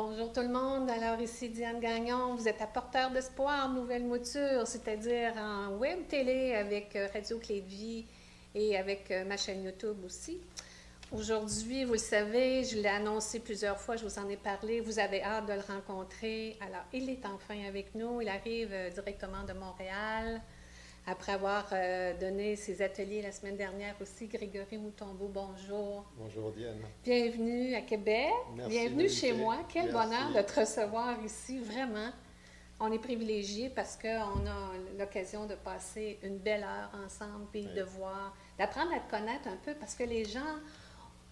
Bonjour tout le monde. Alors ici Diane Gagnon. Vous êtes apporteur d'espoir, nouvelle mouture, c'est-à-dire en web télé avec euh, Radio Clé de Vie et avec euh, ma chaîne YouTube aussi. Aujourd'hui, vous le savez, je l'ai annoncé plusieurs fois, je vous en ai parlé, vous avez hâte de le rencontrer. Alors, il est enfin avec nous, il arrive euh, directement de Montréal. Après avoir euh, donné ses ateliers la semaine dernière aussi, Grégory Moutombeau, bonjour. Bonjour Diane. Bienvenue à Québec. Merci Bienvenue chez moi. Quel Merci. bonheur de te recevoir ici, vraiment. On est privilégiés parce qu'on a l'occasion de passer une belle heure ensemble, puis Oui. de voir, d'apprendre à te connaître un peu parce que les gens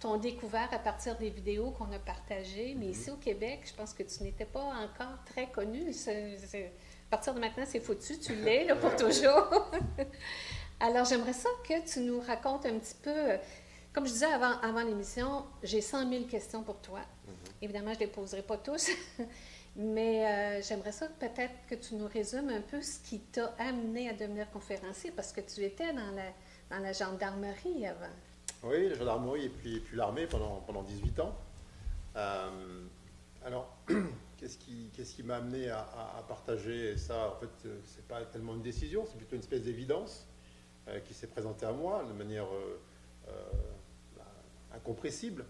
t'ont découvert à partir des vidéos qu'on a partagées, mais Mhm. ici au Québec, je pense que tu n'étais pas encore très connu. À partir de maintenant, c'est foutu, tu l'es là, pour toujours. Alors, j'aimerais ça que tu nous racontes un petit peu. euh, Comme je disais avant, avant l'émission, j'ai 100 000 questions pour toi. Évidemment, je ne les poserai pas tous, mais euh, j'aimerais ça peut-être que tu nous résumes un peu ce qui t'a amené à devenir conférencier, parce que tu étais dans la, dans la gendarmerie avant. Oui, la gendarmerie et puis, puis l'armée pendant, pendant 18 ans. Euh, alors, qu'est-ce qui, m'a amené à, partager ça? En fait, euh, c'est pas tellement une décision, c'est plutôt une espèce d'évidence euh, qui s'est présentée à moi de manière euh, bah, incompressible,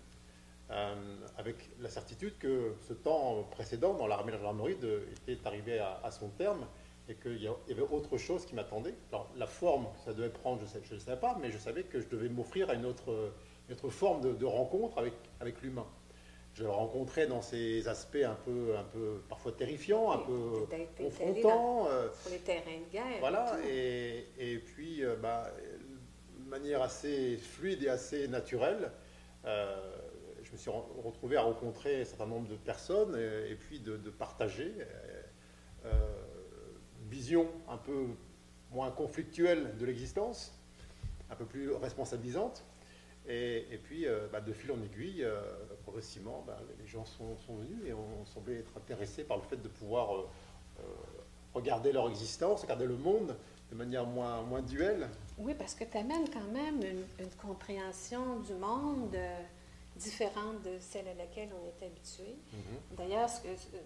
avec la certitude que ce temps précédent dans l'armée et la gendarmerie de- était arrivé à, son terme et qu'il y avait autre chose qui m'attendait. Alors, la forme que ça devait prendre, je ne ne savais pas, mais je savais que je devais m'offrir à une autre, forme de, de rencontre avec l'humain. Je le rencontrais dans ces aspects un peu, un peu parfois terrifiants, un peu confrontants. euh, Sur les terrains de guerre. voilà, et puis, euh, bah, de manière assez fluide et assez naturelle, euh, je me suis re- retrouvé à rencontrer un certain nombre de personnes et, et puis de, de partager euh, euh, vision un peu moins conflictuelle de l'existence, un peu plus responsabilisante. Et, et puis, euh, bah, de fil en aiguille, euh, progressivement, bah, les gens sont, sont venus et ont semblé être intéressés par le fait de pouvoir euh, euh, regarder leur existence, regarder le monde de manière moins, moins duelle. Oui, parce que tu amènes quand même une, une compréhension du monde euh, différente de celle à laquelle on est habitué. D'ailleurs, que- euh,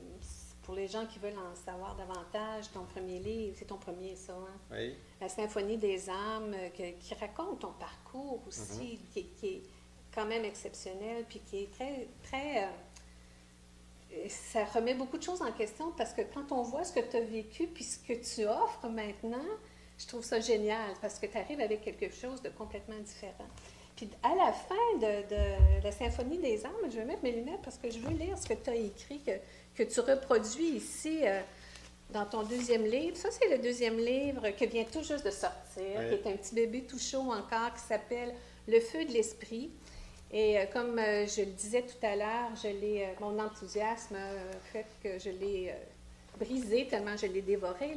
pour les gens qui veulent en savoir davantage, ton premier livre, c'est ton premier, ça, hein? Oui. La Symphonie des âmes, que- qui raconte ton parcours aussi, qui, qui est quand même exceptionnel, puis qui est très, très... euh, ça remet beaucoup de choses en question parce que quand on voit ce que tu as vécu, puis ce que tu offres maintenant, je trouve ça génial parce que tu arrives avec quelque chose de complètement différent. Puis à la fin de, de la Symphonie des âmes, je vais mettre mes lunettes parce que je veux lire ce que tu as écrit, que, que tu reproduis ici euh, dans ton deuxième livre. Ça, c'est le deuxième livre qui vient tout juste de sortir, qui est un petit bébé tout chaud encore, qui s'appelle Le feu de l'esprit. Et euh, comme euh, je le disais tout à l'heure, euh, mon enthousiasme fait que je l'ai brisé tellement je l'ai dévoré.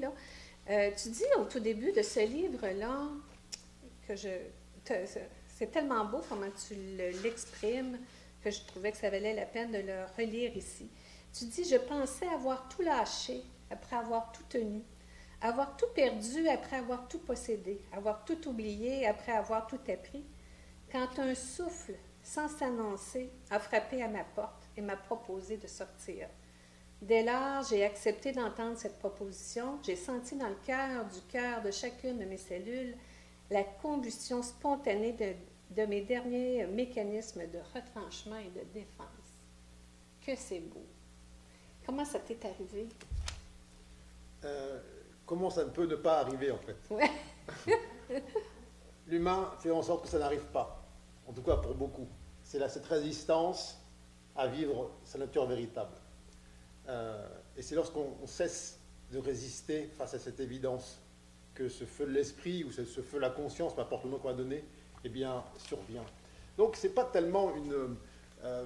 Tu dis au tout début de ce livre-là que c'est tellement beau comment tu le- l'exprimes que je trouvais que ça valait la peine de le relire ici. Tu dis Je pensais avoir tout lâché après avoir tout tenu, avoir tout perdu après avoir tout possédé, avoir tout oublié après avoir tout appris, quand un souffle, sans s'annoncer, a frappé à ma porte et m'a proposé de sortir. Dès lors, j'ai accepté d'entendre cette proposition. J'ai senti dans le cœur du cœur de chacune de mes cellules la combustion spontanée de, de mes derniers mécanismes de retranchement et de défense. Que c'est beau. Comment ça t'est arrivé? Euh, comment ça ne peut ne pas arriver en fait? Ouais. L'humain fait en sorte que ça n'arrive pas, en tout cas pour beaucoup. C'est cette résistance à vivre sa nature véritable. Euh, et c'est lorsqu'on on cesse de résister face à cette évidence que ce feu de l'esprit ou ce, ce feu de la conscience, peu importe le nom qu'on va donner, eh bien, survient. Donc, c'est pas tellement une. euh,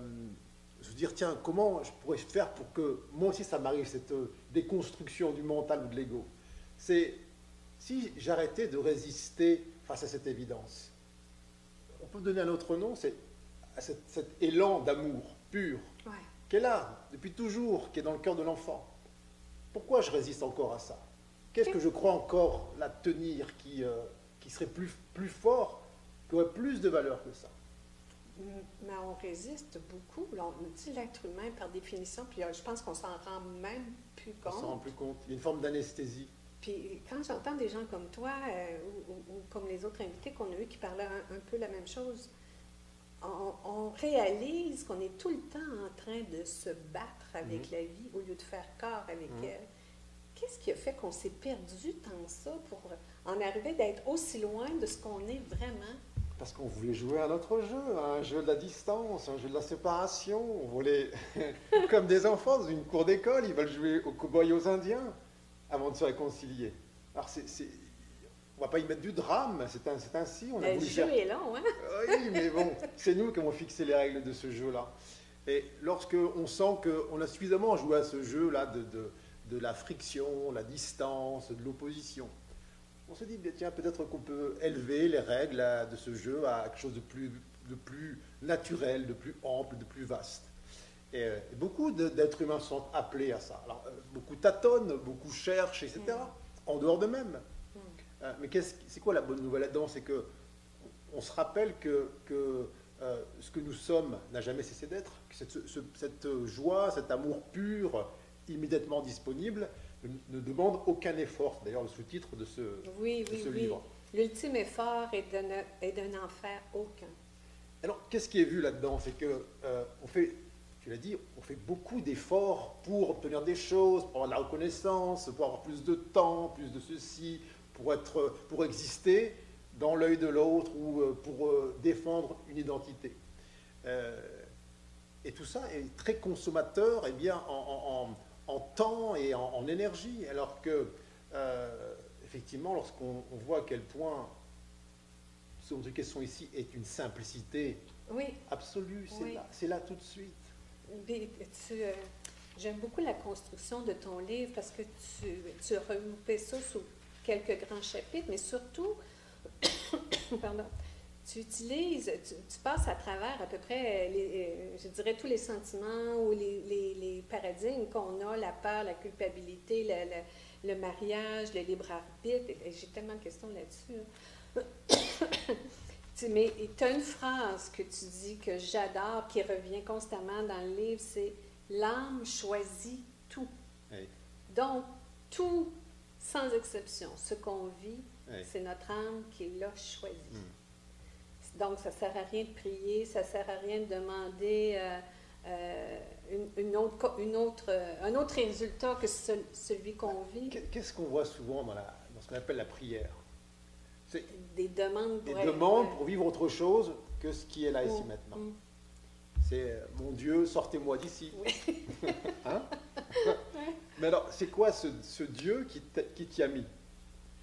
se dire, tiens, comment je pourrais faire pour que moi aussi ça m'arrive, cette euh, déconstruction du mental ou de l'ego? C'est si j'arrêtais de résister face à cette évidence. On peut donner un autre nom, c'est à cet, cet élan d'amour pur Ouais. qui est là depuis toujours, qui est dans le cœur de l'enfant. Pourquoi je résiste encore à ça? Qu'est-ce que je crois encore la tenir qui, euh, qui serait plus, plus fort, qui aurait plus de valeur que ça? Mais on résiste beaucoup. On dit l'être humain par définition, puis euh, je pense qu'on s'en rend même plus On s'en rend compte. plus compte. Il y a une forme d'anesthésie. Puis quand j'entends des gens comme toi, euh, ou, ou- ou comme les autres invités qu'on a eus qui parlaient un, un peu la même chose, on, on réalise qu'on est tout le temps en train de se battre avec Mhm. la vie au lieu de faire corps avec Mhm. elle. Qu'est-ce qui a fait qu'on s'est perdu tant ça pour en arriver d'être aussi loin de ce qu'on est vraiment? Parce qu'on voulait jouer à un autre jeu, un jeu de la distance, un jeu de la séparation. On voulait, comme des enfants dans une cour d'école, ils veulent jouer aux cow-boys aux indiens avant de se réconcilier. Alors, c'est, on va pas y mettre du drame, c'est, un- ainsi. On a Le voulu jeu faire est long, hein? Oui, mais bon, c'est nous qui avons fixé les règles de ce jeu-là. Et lorsque on sent qu'on a suffisamment joué à ce jeu-là de, de, de la friction, la distance, de l'opposition, on se dit, tiens, peut-être qu'on peut élever les règles à- de ce jeu à quelque chose de plus, de plus naturel, de plus ample, de plus vaste. Et, euh, et beaucoup d'êtres humains sont appelés à ça. Alors, euh, beaucoup tâtonnent, beaucoup cherchent, etc., en dehors d'eux-mêmes. Mm. Euh, mais c'est quoi la bonne nouvelle là-dedans? C'est que on se rappelle que, que, ce que nous sommes n'a jamais cessé d'être, que cette, ce- cette joie, cet amour pur, immédiatement disponible, ne, ne demande aucun effort. C'est D'ailleurs, le sous-titre de ce, Oui, de oui, ce oui. livre. L'ultime effort est de n'en faire aucun. Alors, qu'est-ce qui est vu là-dedans? C'est que on fait, tu l'as dit, on fait beaucoup d'efforts pour obtenir des choses, pour avoir de la reconnaissance, pour avoir plus de temps, plus de ceci, pour être, pour exister dans l'œil de l'autre ou euh, pour euh, défendre une identité. Euh, et tout ça est très consommateur, et bien en, en- en- en temps et en, en énergie, alors que euh, effectivement, lorsqu'on on voit à quel point ce dont est question ici est une simplicité Oui, absolue, c'est Oui. là, c'est là tout de suite. Euh, j'aime beaucoup la construction de ton livre parce que tu, tu as regroupé ça sous quelques grands chapitres, mais surtout, pardon, tu utilises, tu, passes à travers à peu près, les, euh, je dirais, tous les sentiments ou les, paradigmes qu'on a, la peur, la culpabilité, le, mariage, le libre arbitre. J'ai tellement de questions là-dessus. Mais tu as une phrase que tu dis que j'adore, qui revient constamment dans le livre, c'est l'âme choisit tout. Donc, tout, sans exception, ce qu'on vit, c'est notre âme qui l'a choisi. Mm. Donc, ça ne sert à rien de prier, ça ne sert à rien de demander euh, euh, une, une autre, co- une autre, euh, un autre résultat que ce- celui qu'on vit. Qu'est- Qu'est-ce qu'on voit souvent dans, la- dans ce qu'on appelle la prière? Des demandes des pour être- demandes pour vivre autre chose que ce qui est là ici Mm, maintenant. mm. C'est euh, mon Dieu, sortez-moi d'ici. Oui. Hein? Mais alors, c'est quoi ce, ce Dieu qui t'y a mis?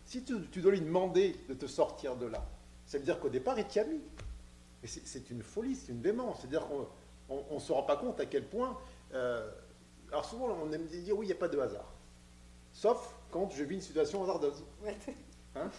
Si tu, tu dois lui demander de te sortir de là, ça veut dire qu'au départ, il t'y a mis. Et c'est une folie, c'est une démence. C'est-à-dire qu'on ne se rend pas compte à quel point. euh, alors souvent, on aime dire oui, il n'y a pas de hasard. Sauf quand je vis une situation hasardeuse. Hein?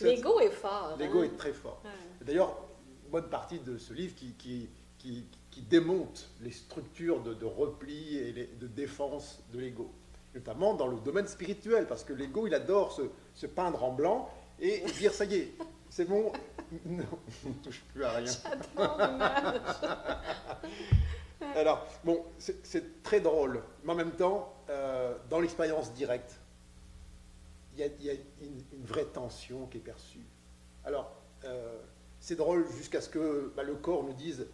L'ego est fort. L'ego hein? est très fort. Ouais. D'ailleurs, une bonne partie de ce livre qui, qui, qui, qui démonte les structures de, de repli et les- de défense de l'ego, notamment dans le domaine spirituel, parce que l'ego, il adore se, se peindre en blanc et dire ça y est, c'est bon, non, on ne touche plus à rien. Alors, bon, c'est- c'est très drôle, mais en même temps, euh, dans l'expérience directe, il y a, il y a une, une vraie tension qui est perçue. Alors, euh, c'est drôle jusqu'à ce que bah, le corps nous dise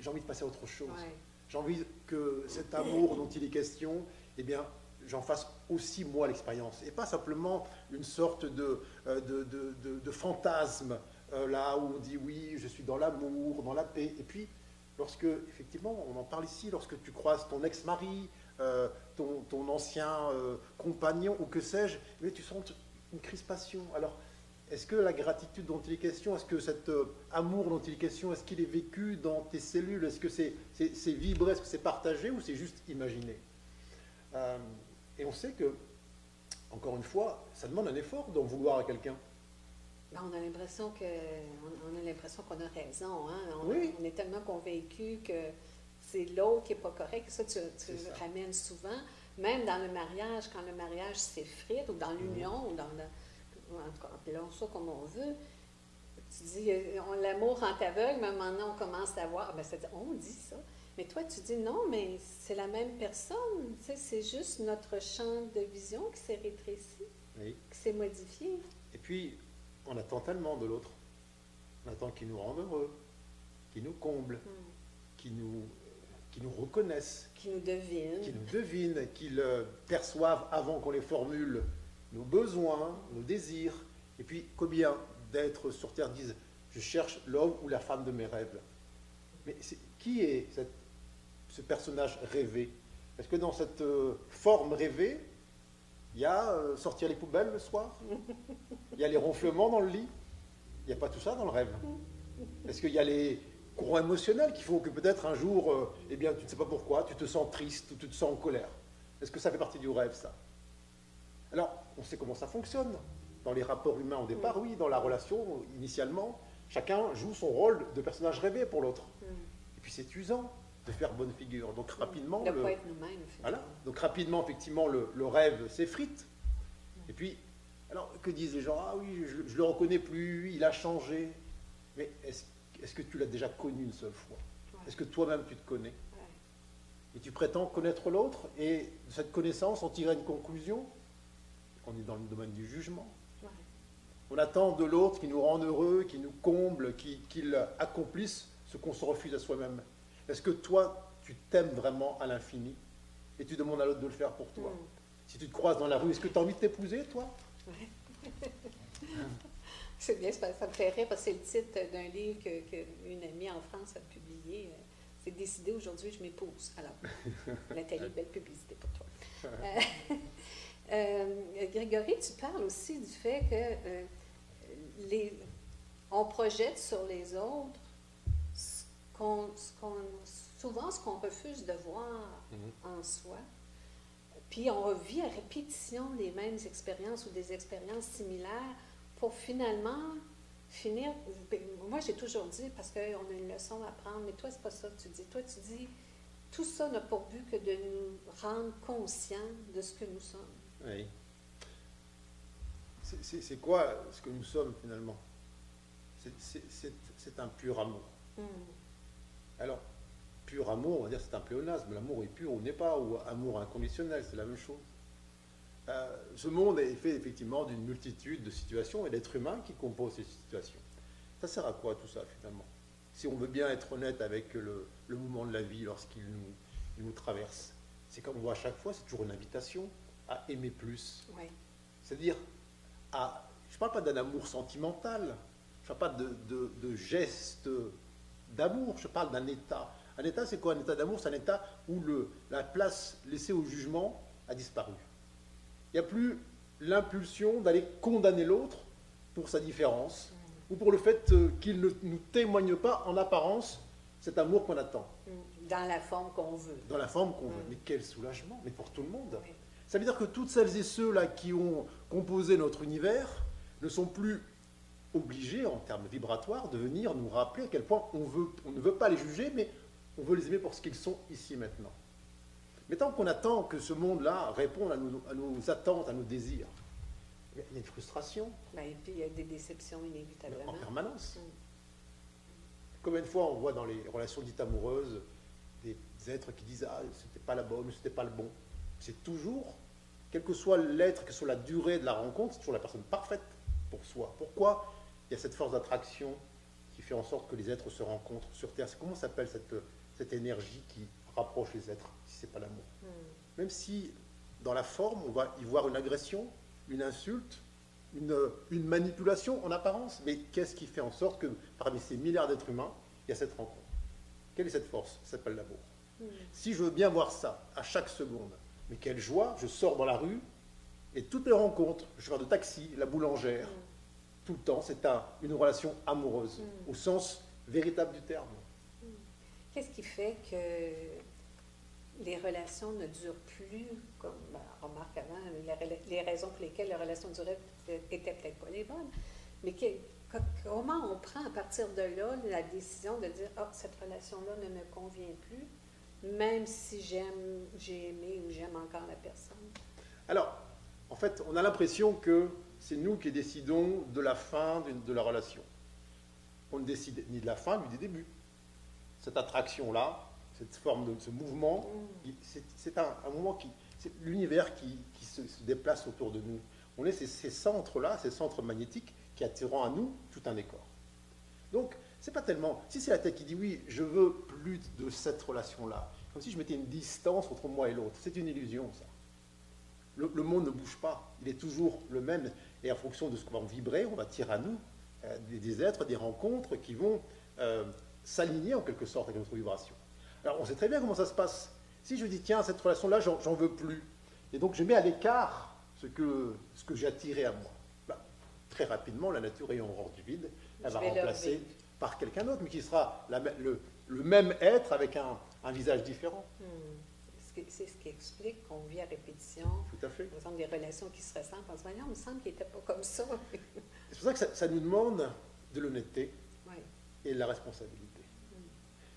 j'ai envie de passer à autre chose. Ouais. J'ai envie que cet amour dont il est question, eh bien, j'en fasse aussi moi l'expérience. Et pas simplement une sorte de, euh, de, de- de- de fantasme, euh, là où on dit oui, je suis dans l'amour, dans la paix. Et puis, lorsque, effectivement, on en parle ici, lorsque tu croises ton ex-mari, euh, ton, ton ancien euh, compagnon, ou que sais-je, bien, tu sens une crispation. Alors, est-ce que la gratitude dont il est question, est-ce que cet euh, amour dont il est question, est-ce qu'il est vécu dans tes cellules? Est-ce que c'est c'est vibré, est-ce que c'est partagé ou c'est juste imaginé? Et on sait que, encore une fois, ça demande un effort d'en vouloir à quelqu'un. Ben, on a l'impression que on, on a l'impression qu'on a raison. Hein? On, Oui. on est tellement convaincu que c'est l'autre qui n'est pas correct. Ça, tu, ça. ramènes souvent. Même dans le mariage, quand le mariage s'effrite, ou dans l'union, ou dans le, en tout cas, appelons ça comme on veut, tu dis, euh, l'amour rend aveugle, mais donné, on commence à voir, ah, ben, on dit ça. Mais toi, tu dis non, mais c'est la même personne. Tu sais, c'est juste notre champ de vision qui s'est rétréci, Oui. qui s'est modifié. Et puis, on attend tellement de l'autre. On attend qu'il nous rende heureux, qu'il nous comble, qu'il nous, qu'il nous reconnaisse, Qui nous devine. qu'il nous devine, qu'il euh, perçoive avant qu'on les formule nos besoins, nos désirs. Et puis, combien d'êtres sur Terre disent Je cherche l'homme ou la femme de mes rêves. Mais qui est cette- ce personnage rêvé? Est-ce que dans cette euh, forme rêvée, il y a euh, sortir les poubelles le soir? Il y a les ronflements dans le lit? Il n'y a pas tout ça dans le rêve? Est-ce qu'il y a les courants émotionnels qui font que peut-être un jour, euh, eh bien, tu ne sais pas pourquoi, tu te sens triste ou tu te sens en colère Est-ce que ça fait partie du rêve, ça? Alors, on sait comment ça fonctionne. Dans les rapports humains au départ, oui, dans la relation, initialement, chacun joue son rôle de personnage rêvé pour l'autre. Mm. Et puis c'est usant de faire bonne figure. Donc rapidement, le- être nous-mêmes. voilà. Donc rapidement, effectivement, le, le rêve s'effrite. Et puis, alors que disent les gens? Ah oui, je, je le reconnais plus, il a changé. Mais est-ce est-ce que tu l'as déjà connu une seule fois? Ouais. Est-ce que toi-même tu te connais? Ouais. Et tu prétends connaître l'autre et de cette connaissance en tirer une conclusion? On est dans le domaine du jugement. Ouais. On attend de l'autre qui nous rende heureux, qui nous comble, qui- qu'il accomplisse ce qu'on se refuse à soi-même. Est-ce que toi, tu t'aimes vraiment à l'infini et tu demandes à l'autre de le faire pour toi? Mm. Si tu te croises dans la rue, est-ce que tu as envie de t'épouser, toi? C'est bien, ça ça me fait rire parce que c'est le titre d'un livre qu'une que amie en France a publié. C'est décidé aujourd'hui, je m'épouse. Alors, Nathalie, belle publicité pour toi. Euh, euh, Grégory, tu parles aussi du fait que euh, les, on projette sur les autres ce qu'on, souvent ce qu'on refuse de voir en soi. Puis on revit à répétition les mêmes expériences ou des expériences similaires pour finalement finir. ben, Moi, j'ai toujours dit, parce qu'on a une leçon à apprendre, mais toi, c'est pas ça que tu dis. Toi, tu dis, tout ça n'a pour but que de nous rendre conscients de ce que nous sommes. Oui. C'est- quoi ce que nous sommes finalement? C'est un pur amour. Hmm. Alors, pur amour, on va dire c'est un pléonasme. L'amour est pur ou n'est pas, ou amour inconditionnel, c'est la même chose. Euh, ce monde est fait effectivement d'une multitude de situations et d'êtres humains qui composent ces situations. Ça sert à quoi tout ça finalement? Si on veut bien être honnête avec le, le mouvement de la vie lorsqu'il nous, il nous traverse, c'est comme on voit à chaque fois, c'est toujours une invitation à aimer plus. C'est-à-dire, à, je ne parle pas d'un amour sentimental, je ne parle pas de, de, de gestes d'amour, je parle d'un état. Un état, c'est quoi? Un état d'amour C'est un état où le, la place laissée au jugement a disparu. Il n'y a plus l'impulsion d'aller condamner l'autre pour sa différence ou pour le fait euh, qu'il ne nous témoigne pas en apparence cet amour qu'on attend. Dans la forme qu'on veut. dans la forme qu'on veut. Mm. Mais quel soulagement, mais pour tout le monde. Oui. Ça veut dire que toutes celles et ceux-là qui ont composé notre univers ne sont plus obligés, en termes vibratoires, de venir nous rappeler à quel point on, veut, on ne veut pas les juger, mais on veut les aimer pour ce qu'ils sont ici maintenant. Mais tant qu'on attend que ce monde-là réponde à nos, à nos attentes, à nos désirs, il y a une frustration Ben, et puis, il y a des déceptions en inévitablement. permanence. Mm. Combien de fois on voit dans les relations dites amoureuses des êtres qui disent Ah, c'était pas la bonne, c'était pas le bon. C'est toujours, quel que soit l'être, que soit la durée de la rencontre, c'est toujours la personne parfaite pour soi. Pourquoi il y a cette force d'attraction qui fait en sorte que les êtres se rencontrent sur Terre? Comment s'appelle cette, cette énergie qui rapproche les êtres, si c'est pas l'amour Hmm. Même si dans la forme, on va y voir une agression, une insulte, une, une manipulation en apparence, mais qu'est-ce qui fait en sorte que parmi ces milliards d'êtres humains, il y a cette rencontre? Quelle est cette force? Ça s'appelle l'amour. Hmm. Si je veux bien voir ça à chaque seconde, mais quelle joie, je sors dans la rue et toutes les rencontres, le chauffeur de taxi, la boulangère, tout le temps, c'est un- une relation amoureuse, au sens véritable du terme. Qu'est-ce qui fait que les relations ne durent plus, comme ben, remarque avant, les, raisons pour lesquelles les relations duraient n'étaient peut-être pas les bonnes, mais comment on prend à partir de là la décision de dire Ah, cette relation-là ne me convient plus, même si j'aime, j'ai aimé ou j'aime encore la personne? Alors, en fait, on a l'impression que c'est nous qui décidons de la fin d'une- de la relation. on ne décide ni de la fin ni du début. Cette attraction-là, cette forme de ce mouvement, Mm. c'est un, un mouvement qui. C'est l'univers qui, qui se, se déplace autour de nous. On est ces, ces centres-là, ces centres magnétiques qui attirent à nous tout un décor. Donc, c'est pas tellement. Si c'est la tête qui dit oui, je veux plus de cette relation-là, comme si je mettais une distance entre moi et l'autre. C'est une illusion, ça. Le, le monde ne bouge pas. Il est toujours le même. Et en fonction de ce qu'on va vibrer, on va tirer à nous euh, des, des êtres, des rencontres qui vont euh, s'aligner en quelque sorte avec notre vibration. Alors, on sait très bien comment ça se passe. Si je dis, tiens, cette relation-là, j'en veux plus. Et donc, je mets à l'écart ce que, ce que j'ai attiré à moi. Ben, très rapidement, la nature ayant horreur du vide, elle Je va remplacer par quelqu'un d'autre, mais qui sera la le, le même être avec un, un visage différent. Hmm. C'est ce qui explique qu'on vit à répétition. Tout à fait. Par exemple, des relations qui se ressemblent. On se dit, Voyons, il me semble qu'il n'était pas comme ça. C'est pour ça que ça, ça nous demande de l'honnêteté et de la responsabilité.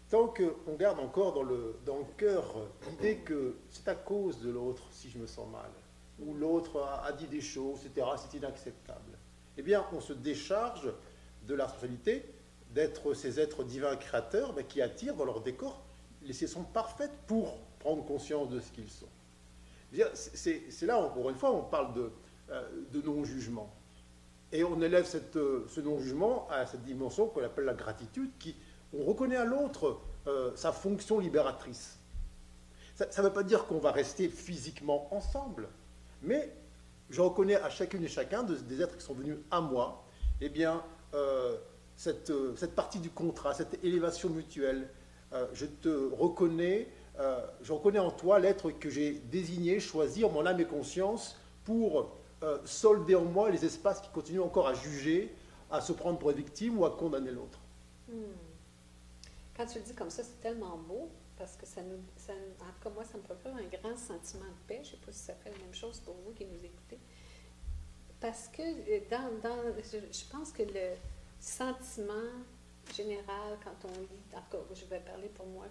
Tant qu'on garde encore dans le, cœur l'idée que c'est à cause de l'autre si je me sens mal, ou l'autre a, dit des choses, etc., c'est inacceptable, eh bien, on se décharge de la responsabilité d'être ces êtres divins créateurs mais qui attirent dans leur décor les saisons parfaites pour prendre conscience de ce qu'ils sont. Dire, C'est là, encore une fois, on parle de, euh, non-jugement. Et on élève cette, euh, ce non-jugement à cette dimension qu'on appelle la gratitude, qui on reconnaît à l'autre euh, sa fonction libératrice. Ça ne veut pas dire qu'on va rester physiquement ensemble, mais je reconnais à chacune et chacun de- des êtres qui sont venus à moi, eh bien, euh, cette, euh, cette partie du contrat, cette élévation mutuelle. Je te reconnais, je reconnais en toi l'être que j'ai désigné, choisi en mon âme et conscience pour solder en moi les espaces qui continuent encore à juger, à se prendre pour victime ou à condamner l'autre. Hmm. Quand tu le dis comme ça, c'est tellement beau parce que ça nous, ça, en tout cas, moi, ça me procure un grand sentiment de paix. Je ne sais pas si ça fait la même chose pour vous qui nous écoutez. Parce que euh, dans, dans, je, je pense que le sentiment général quand on lit, en tout cas, je vais parler pour moi,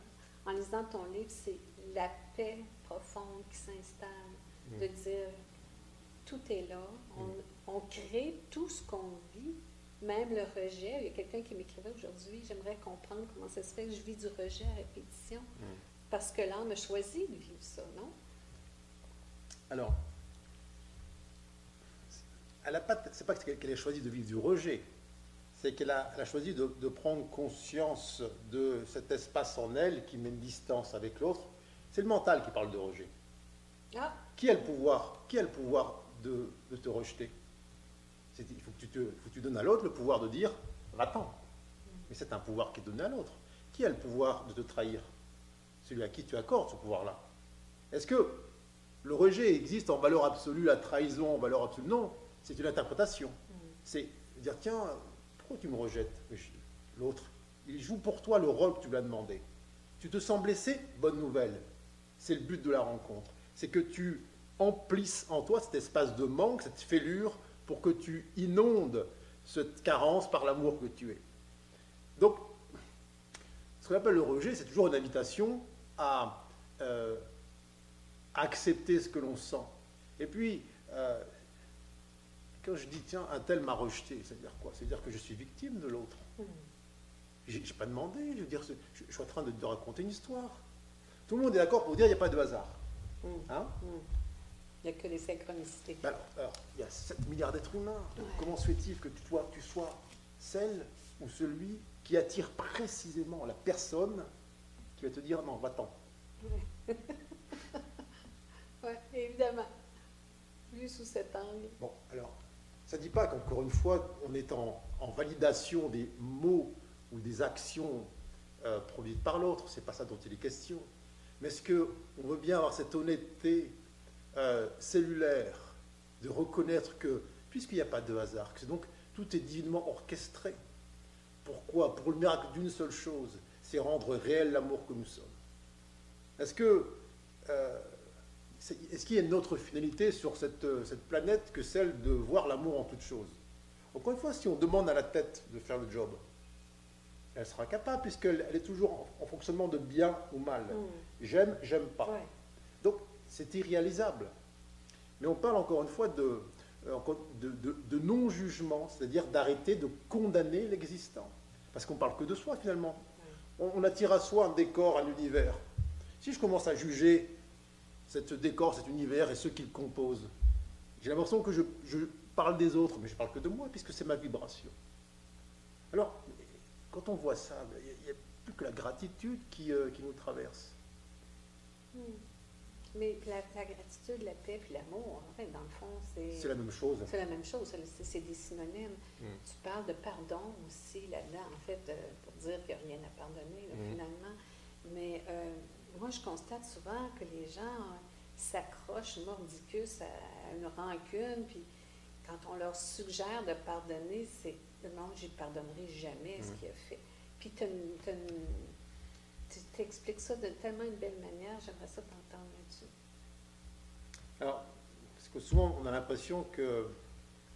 en lisant ton livre, c'est la paix profonde qui s'installe, de dire tout est là, on, on crée tout ce qu'on vit, même le rejet. Il y a quelqu'un qui m'écrivait aujourd'hui, j'aimerais comprendre comment ça se fait que je vis du rejet à répétition, parce que l'âme a choisi de vivre ça, non? Alors, elle a pas, c'est pas qu'elle ait choisi de vivre du rejet, c'est qu'elle a, choisi de, de prendre conscience de cet espace en elle qui met une distance avec l'autre. C'est le mental qui parle de rejet. Ah, Qui a le pouvoir Qui a le pouvoir de, de te rejeter? Il faut que, tu te, faut que tu donnes à l'autre le pouvoir de dire va-t'en. Mais c'est un pouvoir qui est donné à l'autre. Qui a le pouvoir de te trahir? Celui à qui tu accordes ce pouvoir-là. Est-ce que le rejet existe en valeur absolue, la trahison en valeur absolue? Non, c'est une interprétation. C'est dire tiens, pourquoi tu me rejettes? L'autre, il joue pour toi le rôle que tu lui as demandé. Tu te sens blessé? Bonne nouvelle. C'est le but de la rencontre. C'est que tu emplisses en toi cet espace de manque, cette fêlure, pour que tu inondes cette carence par l'amour que tu es. Donc, ce qu'on appelle le rejet, c'est toujours une invitation à euh, accepter ce que l'on sent. Et puis, euh, quand je dis, tiens, un tel m'a rejeté, c'est-à-dire quoi? C'est-à-dire que je suis victime de l'autre. J'ai j'ai pas demandé, je veux dire, je, je suis en train de te raconter une histoire. Tout le monde est d'accord pour dire qu'il n'y a pas de hasard. hmm, Hein? Hmm. Il n'y a que les synchronicités. Ben alors, alors, il y a 7 milliards d'êtres humains. Donc, Ouais. Comment se fait-il que tu sois, tu sois celle ou celui qui attire précisément la personne qui va te dire non, va-t'en Oui, évidemment. Vu sous cet angle. Bon, alors, ça ne dit pas qu'encore une fois, on est en, en validation des mots ou des actions euh, produites par l'autre. C'est pas ça dont il est question. Mais est-ce qu'on veut bien avoir cette honnêteté euh, cellulaire de reconnaître que, puisqu'il n'y a pas de hasard, que c'est donc tout est divinement orchestré. Pourquoi? Pour le miracle d'une seule chose, c'est rendre réel l'amour que nous sommes. Est-ce que euh, c'est- est-ce qu'il y a une autre finalité sur cette, euh, cette planète que celle de voir l'amour en toute chose? Encore une fois, si on demande à la tête de faire le job, elle sera capable, puisqu'elle elle est toujours en, en fonctionnement de bien ou mal. Hmm. J'aime, j'aime pas. Ouais. C'est irréalisable. Mais on parle encore une fois de, euh, non-jugement, c'est-à-dire d'arrêter de condamner l'existant. Parce qu'on parle que de soi finalement. On, attire à soi un décor, un univers. Si je commence à juger ce décor, cet univers et ceux qui le composent, j'ai l'impression que je, parle des autres, mais je parle que de moi, puisque c'est ma vibration. Alors, quand on voit ça, il n'y a, plus que la gratitude qui, euh, nous traverse. Mais la, gratitude, la paix puis l'amour, en fait, dans le fond, c'est. C'est la même chose. C'est la même chose, c'est des synonymes. Hmm. Tu parles de pardon aussi là-dedans, en fait, euh, pour dire qu'il n'y a rien à pardonner, hmm. finalement. Mais euh, moi, je constate souvent que les gens s'accrochent mordicus à une rancune, puis quand on leur suggère de pardonner, c'est non, je ne pardonnerai jamais ce qu'il a fait. Puis tu t'expliques ça de tellement une belle manière, j'aimerais ça t'entendre là-dessus. Alors, parce que souvent on a l'impression que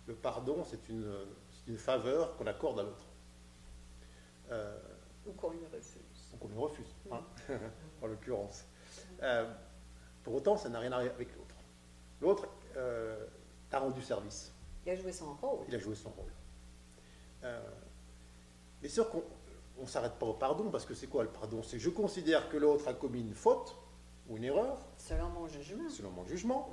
le pardon, c'est une, une faveur qu'on accorde à l'autre. Euh, ou qu'on lui refuse. Ou qu'on lui refuse, hein, en l'occurrence. Euh, pour autant, ça n'a rien à voir avec l'autre. L'autre euh, t'a rendu service. Il a joué son rôle. Il a joué son rôle. Euh, mais sûr qu'on ne s'arrête pas au pardon, parce que c'est quoi le pardon? C'est je considère que l'autre a commis une faute ou une erreur. Selon mon jugement. Selon mon jugement.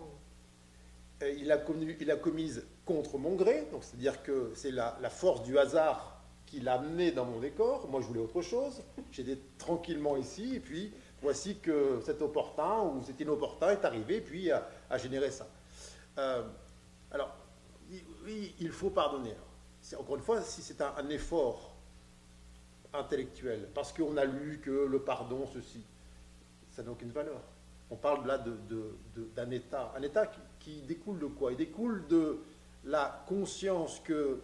Mm. il, a commis, il a commise contre mon gré, donc c'est-à-dire que c'est la, la, force du hasard qui l'a amené dans mon décor. Moi, je voulais autre chose. J'étais tranquillement ici, et puis voici que cet opportun ou cet inopportun est arrivé, puis a, a généré ça. Euh, alors, oui, il faut pardonner encore une fois, si c'est un, effort intellectuel, parce qu'on a lu que le pardon, ceci, ça n'a aucune valeur. On parle là d'un état. Un état qui, découle de quoi? Il découle de la conscience que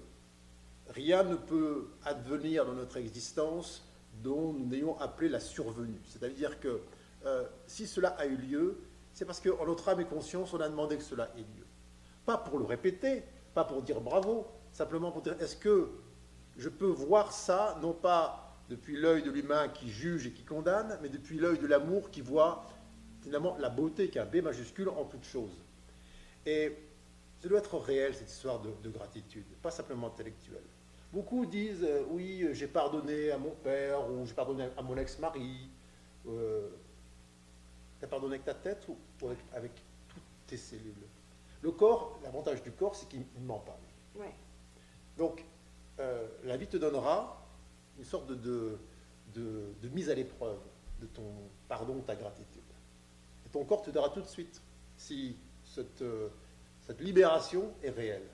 rien ne peut advenir dans notre existence dont nous n'ayons appelé la survenue. C'est-à-dire que euh, si cela a eu lieu, c'est parce qu'en notre âme et conscience, on a demandé que cela ait lieu. Pas pour le répéter, pas pour dire bravo, simplement pour dire, est-ce que je peux voir ça, non pas depuis l'œil de l'humain qui juge et qui condamne, mais depuis l'œil de l'amour qui voit finalement la beauté qui a un B majuscule en toute chose. Et ça doit être réel, cette histoire de, gratitude, pas simplement intellectuelle. Beaucoup disent, euh, oui, j'ai pardonné à mon père, ou j'ai pardonné à mon ex-mari. Euh, tu as pardonné avec ta tête ou, avec, avec, toutes tes cellules? Le corps, l'avantage du corps, c'est qu'il ne ment pas. Ouais. Donc, euh, la vie te donnera une sorte de, mise à l'épreuve de ton pardon, ta gratitude. Et ton corps te dira tout de suite si cette, euh, cette libération est réelle.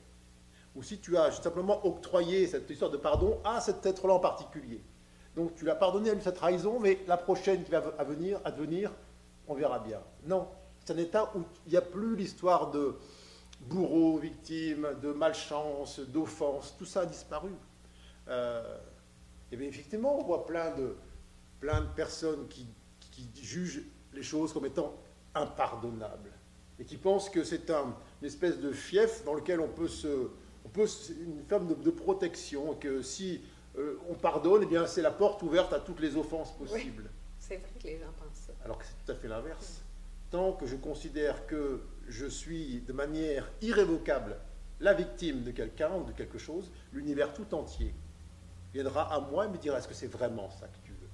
Ou si tu as simplement octroyé cette histoire de pardon à cet être-là en particulier. Donc tu l'as pardonné à lui sa trahison, mais la prochaine qui va à venir, à on verra bien. Non, c'est un état où il n'y a plus l'histoire de, bourreaux, victimes de malchance, d'offense, tout ça a disparu. Euh, et bien effectivement, on voit plein de, plein de personnes qui, jugent les choses comme étant impardonnables et qui pensent que c'est un, une espèce de fief dans lequel on peut se, on peut, une forme de, protection, et que si euh, on pardonne, eh bien c'est la porte ouverte à toutes les offenses possibles. c'est vrai que les gens pensent ça. Alors que c'est tout à fait l'inverse. Tant que je considère que je suis de manière irrévocable la victime de quelqu'un ou de quelque chose, l'univers tout entier viendra à moi et me dira est-ce que c'est vraiment ça que tu veux?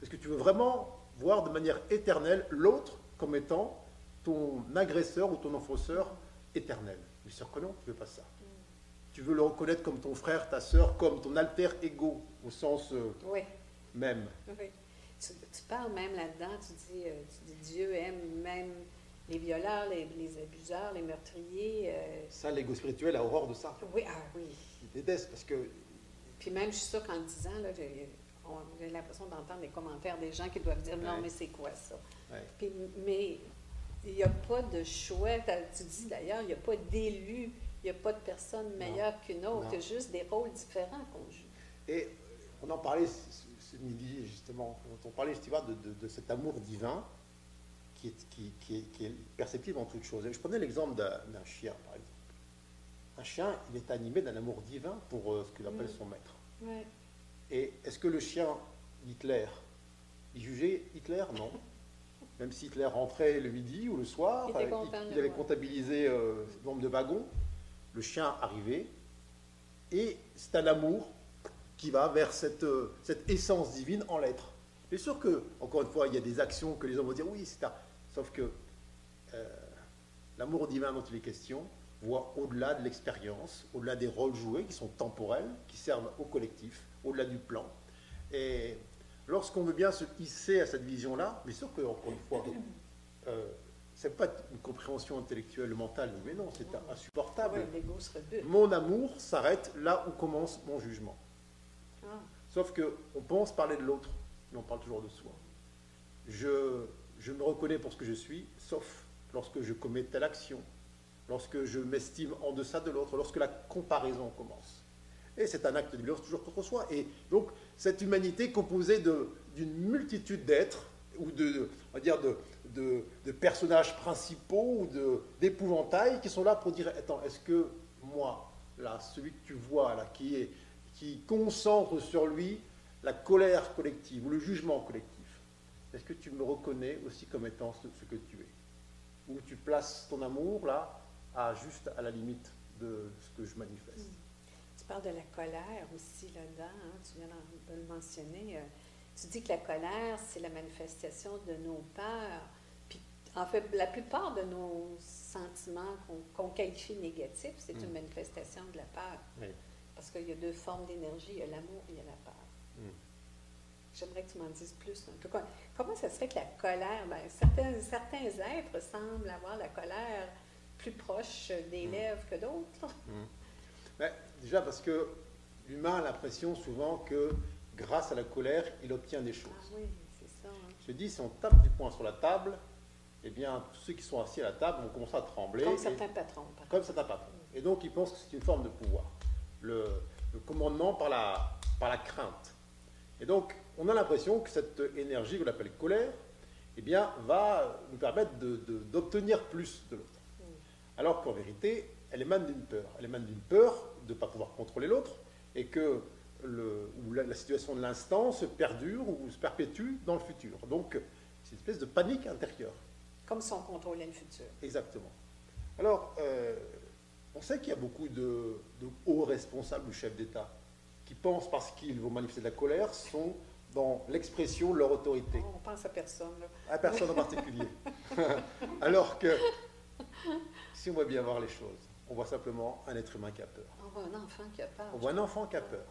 Est-ce que tu veux vraiment voir de manière éternelle l'autre comme étant ton agresseur ou ton enfonceur éternel? Mais sûr que non, tu ne veux pas ça. Tu veux le reconnaître comme ton frère, ta soeur, comme ton alter ego, au sens euh, même. Oui. Tu, parles même là-dedans, tu dis, euh, tu dis Dieu aime même les violeurs, les, abuseurs, les meurtriers. Euh, ça, l'ego spirituel a horreur de ça. Oui, ah oui. Il déteste parce que. Puis même, je suis sûre qu'en disant, j'ai l'impression d'entendre des commentaires des gens qui doivent dire non, mais c'est quoi ça? Puis, mais il n'y a pas de choix. Tu dis d'ailleurs, il n'y a pas d'élu, il n'y a pas de personne meilleure qu'une autre, il y a juste des rôles différents qu'on joue. Et on en parlait ce, midi, justement, quand on parlait, de, de cet amour divin qui est, perceptible en toute chose. Je prenais l'exemple d'un chien, par exemple. Un chien, il est animé d'un amour divin pour euh, ce qu'il appelle son maître. Et est-ce que le chien, Hitler, il jugeait Hitler? Non. Même si Hitler rentrait le midi ou le soir, il, avait comptabilisé euh, le nombre de wagons, le chien arrivait, et c'est un amour qui va vers cette, euh, cette essence divine en l'être. Bien sûr que, encore une fois, il y a des actions que les hommes vont dire oui, c'est un. Sauf que euh, l'amour divin dont il est question voit au-delà de l'expérience, au-delà des rôles joués qui sont temporels, qui servent au collectif, au-delà du plan. Et lorsqu'on veut bien se hisser à cette vision-là, bien sûr que, encore une fois, euh, c'est pas une compréhension intellectuelle, mentale, mais non, c'est insupportable. Ouais. Mon amour s'arrête là où commence mon jugement. Ah. Sauf que on pense parler de l'autre, mais on parle toujours de soi. Je, je me reconnais pour ce que je suis, sauf lorsque je commets telle action, lorsque je m'estime en deçà de l'autre, lorsque la comparaison commence. Et c'est un acte de violence toujours contre soi. Et donc, cette humanité composée d'une multitude d'êtres, ou de, personnages principaux, ou d'épouvantails, qui sont là pour dire, attends, est-ce que moi, là, celui que tu vois, là, qui, qui concentre sur lui la colère collective, ou le jugement collectif, est-ce que tu me reconnais aussi comme étant ce, ce que tu es? Ou tu places ton amour, là, à juste à la limite de ce que je manifeste? Tu parles de la colère aussi là-dedans, hein, tu viens de le mentionner. euh, Tu dis que la colère, c'est la manifestation de nos peurs. Puis, en fait, la plupart de nos sentiments qu'on qualifie négatifs, c'est une manifestation de la peur. Oui. Parce qu'il y a deux formes d'énergie, il y a l'amour et il y a la peur. Mm. J'aimerais que tu m'en dises plus un peu. Com- Comment ça se fait que la colère, ben, certains, certains êtres semblent avoir la colère plus proche des Mm. lèvres que d'autres? Ben, déjà parce que l'humain a l'impression souvent que grâce à la colère, il obtient des Ah choses. oui, c'est ça. hein. Je dis, si on tape du poing sur la table, eh bien, tous ceux qui sont assis à la table vont commencer à trembler. Comme certains patrons, par comme certains patrons. Et donc, ils pensent que c'est une forme de pouvoir. Le, le commandement par la, par la crainte. Et donc, on a l'impression que cette énergie qu'on appelle colère, eh bien, va nous permettre de- de- d'obtenir plus de l'autre. Mm. Alors qu'en vérité, elle émane d'une peur. Elle émane d'une peur de ne pas pouvoir contrôler l'autre et que le, ou la, la situation de l'instant se perdure ou se perpétue dans le futur. Donc, c'est une espèce de panique intérieure. Comme si on contrôlait le futur. Exactement. Alors, euh, on sait qu'il y a beaucoup de, de hauts responsables ou chefs d'État qui pensent, parce qu'ils vont manifester de la colère, sont dans l'expression de leur autorité, On pense à personne. Là. à personne en particulier. Alors que, si on voit bien voir les choses, on voit simplement un être humain qui a peur. On voit un enfant qui a peur. On voit un enfant qui a peur,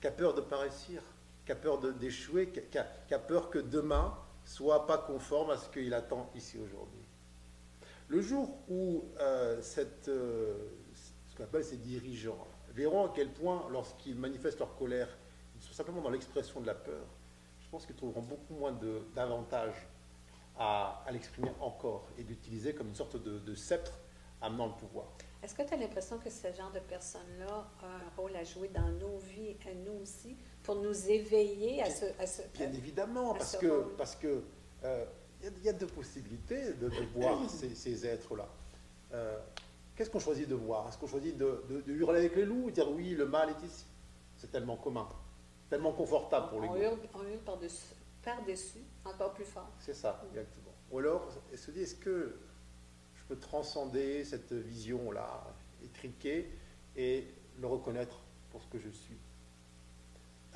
qui a peur de pas réussir, qui a peur d'échouer, qui, qui a, qui a peur que demain soit pas conforme à ce qu'il attend ici aujourd'hui. Le jour où euh, cette, euh, ce qu'on appelle ces dirigeants verront à quel point, lorsqu'ils manifestent leur colère, simplement dans l'expression de la peur, je pense qu'ils trouveront beaucoup moins d'avantages à, à l'exprimer encore et d'utiliser comme une sorte de, de sceptre amenant le pouvoir. Est-ce que tu as l'impression que ce genre de personnes-là a un rôle à jouer dans nos vies, à nous aussi, pour nous éveiller à ce. À ce Bien évidemment, parce ce que rôle? parce que euh, il y a- il y, a deux possibilités de, de voir ces, ces êtres-là. Euh, Qu'est-ce qu'on choisit de voir? Est-ce qu'on choisit de, de- de hurler avec les loups et dire oui, le mal est ici? C'est tellement commun, tellement confortable pour les on hurle, on hurle par-dessus, par-dessus, encore plus fort. C'est ça, exactement. Ou alors, elle se dit, est-ce que je peux transcender cette vision-là, étriquée, et le reconnaître pour ce que je suis?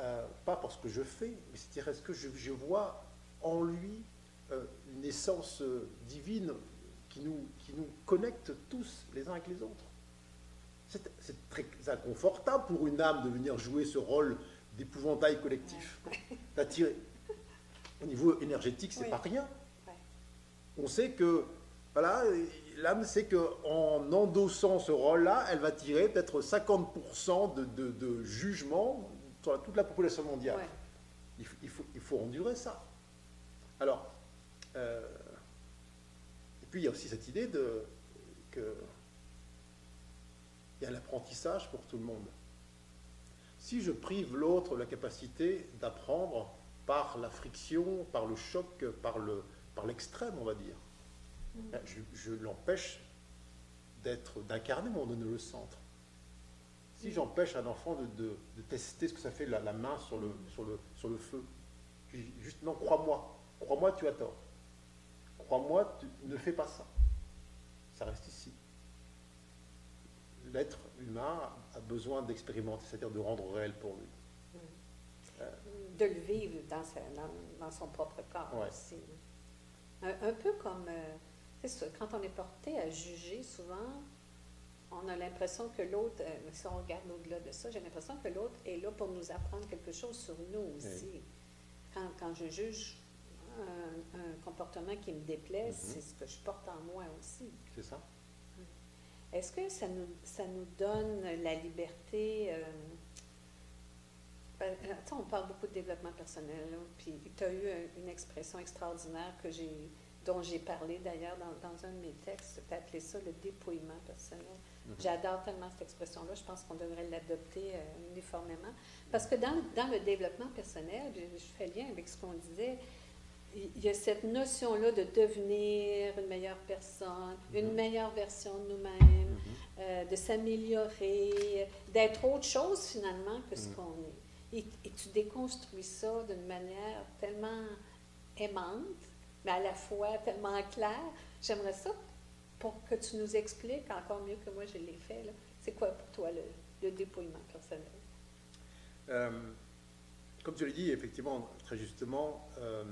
Euh, Pas pour ce que je fais, mais c'est-à-dire, est-ce que je, je vois en lui euh, une essence euh, divine qui nous, qui nous connecte tous les uns avec les autres? C'est c'est très inconfortable pour une âme de venir jouer ce rôle d'épouvantail collectif, d'attirer. Au niveau énergétique, c'est Oui. pas rien. On sait que, voilà, l'âme sait qu'en endossant ce rôle-là, elle va tirer peut-être 50% de, de- de jugement sur toute la population mondiale. Ouais. Il, faut- il faut, il faut endurer ça. Alors, euh, et puis il y a aussi cette idée de que il y a l'apprentissage pour tout le monde. Si je prive l'autre de la capacité d'apprendre par la friction, par le choc, par le par l'extrême, on va dire, ben, je, je l'empêche d'être d'incarner mon le centre. Si j'empêche un enfant de, de- de tester ce que ça fait la, la main sur le, sur le, sur le feu, je dis juste non, crois-moi, crois-moi, tu as tort. Crois-moi, tu ne fais pas ça. Ça reste ici. L'être humain a besoin d'expérimenter, c'est-à-dire de rendre réel pour lui. de le vivre dans, dans, son propre corps aussi. Un, peu comme, euh, c'est ça, quand on est porté à juger, souvent, on a l'impression que l'autre, euh, si on regarde au-delà de ça, j'ai l'impression que l'autre est là pour nous apprendre quelque chose sur nous aussi. Quand, quand, je juge un, comportement qui me déplaît, mm-hmm. c'est ce que je porte en moi aussi. C'est ça. Est-ce que ça nous, ça nous donne la liberté euh, ben, on parle beaucoup de développement personnel, puis tu as eu une expression extraordinaire que j'ai, dont j'ai parlé d'ailleurs dans, dans, un de mes textes, tu as appelé ça le dépouillement personnel. Mhm. J'adore tellement cette expression-là, je pense qu'on devrait l'adopter euh, uniformément. Parce que dans, dans, le développement personnel, je, fais lien avec ce qu'on disait, il y a cette notion-là de devenir une meilleure personne, une mhm. meilleure version de nous-mêmes. Euh, de s'améliorer, d'être autre chose finalement que ce qu'on est. Et, tu déconstruis ça d'une manière tellement aimante, mais à la fois tellement claire. J'aimerais ça pour que tu nous expliques encore mieux que moi je l'ai fait. C'est quoi pour toi le, dépouillement personnel? Euh, comme tu l'as dit, effectivement, très justement, euh,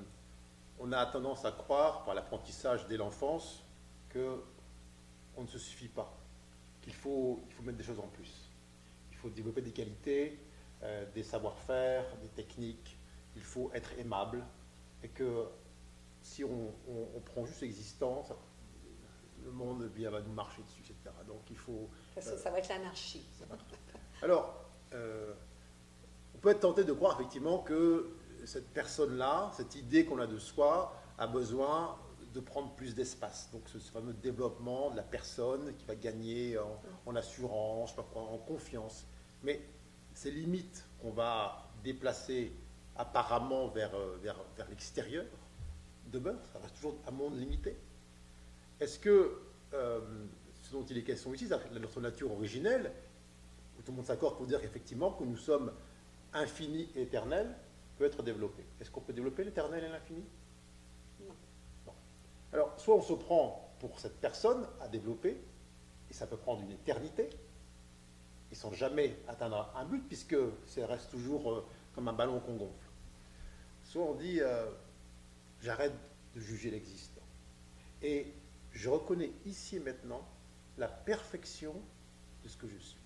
on a tendance à croire, par l'apprentissage dès l'enfance, que on ne se suffit pas, qu'il faut, il faut mettre des choses en plus. Il faut développer des qualités, euh, des savoir-faire, des techniques. Il faut être aimable. Et que si on, prend juste l'existence, le monde bien, va nous marcher dessus, etc. Donc il faut. Ça, ça va être l'anarchie. Alors, euh, on peut être tenté de croire effectivement que cette personne-là, cette idée qu'on a de soi, a besoin de prendre plus d'espace. Donc ce, fameux développement de la personne qui va gagner en, en assurance, en confiance. Mais ces limites qu'on va déplacer apparemment vers, euh, vers, vers l'extérieur demeurent, ça reste toujours un monde limité. Est-ce que euh, ce dont il est question ici, notre nature originelle, où tout le monde s'accorde pour dire effectivement que nous sommes infinis et éternels, peut être développé Est-ce qu'on peut développer l'éternel et l'infini? Alors, soit on se prend pour cette personne à développer, et ça peut prendre une éternité, ils sans jamais atteindre un but, puisque ça reste toujours euh, comme un ballon qu'on gonfle. Soit on dit, euh, j'arrête de juger l'existant. Et je reconnais ici et maintenant la perfection de ce que je suis.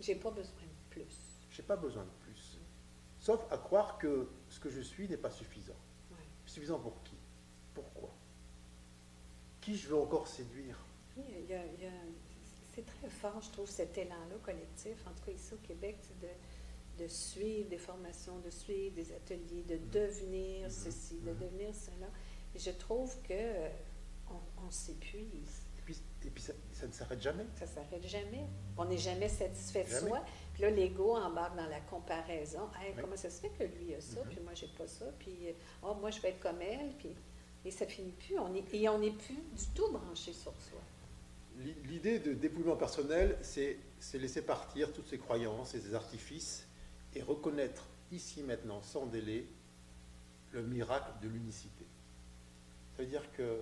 J'ai pas besoin de plus. J'ai pas besoin de plus. Sauf à croire que ce que je suis n'est pas suffisant. Suffisant pour qui? Qui je veux encore séduire? Il y a c'est très fort, je trouve, cet élan-là collectif, en tout cas ici au Québec, de, de suivre des formations, de suivre des ateliers, de mm-hmm. devenir mm-hmm. ceci, de mm-hmm. devenir cela. Et je trouve que euh, on, s'épuise. Et puis, ça, ne s'arrête jamais. Ça ne s'arrête jamais. On n'est jamais satisfait de soi. Puis là, l'ego embarque dans la comparaison. Comment ça se fait que lui a ça, puis moi, j'ai pas ça, puis oh, moi, je vais être comme elle, puis... Et ça finit plus. On est, et on n'est plus du tout branché sur soi. L'idée de dépouillement personnel, c'est laisser partir toutes ces croyances et ces artifices et reconnaître ici maintenant, sans délai, le miracle de l'unicité. Ça veut dire que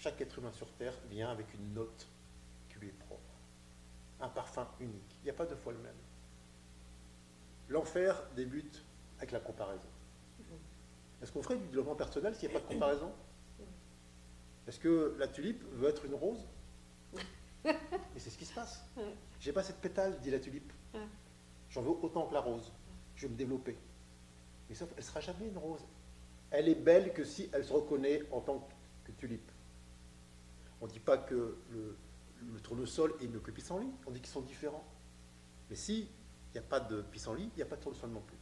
chaque être humain sur Terre vient avec une note qui lui est propre, un parfum unique. Il n'y a pas deux fois le même. L'enfer débute avec la comparaison. Est-ce qu'on ferait du développement personnel s'il n'y a pas de comparaison? Est-ce que la tulipe veut être une rose et c'est ce qui se passe. J'ai pas cette pétale, dit la tulipe. J'en veux autant que la rose. Je vais me développer. Mais sauf, elle sera jamais une rose. Elle est belle que si elle se reconnaît en tant que tulipe. On ne dit pas que le, le tournesol et le pissenlit, on dit qu'ils sont différents. Mais si il n'y a pas de pissenlit, il n'y a pas de tournesol non plus.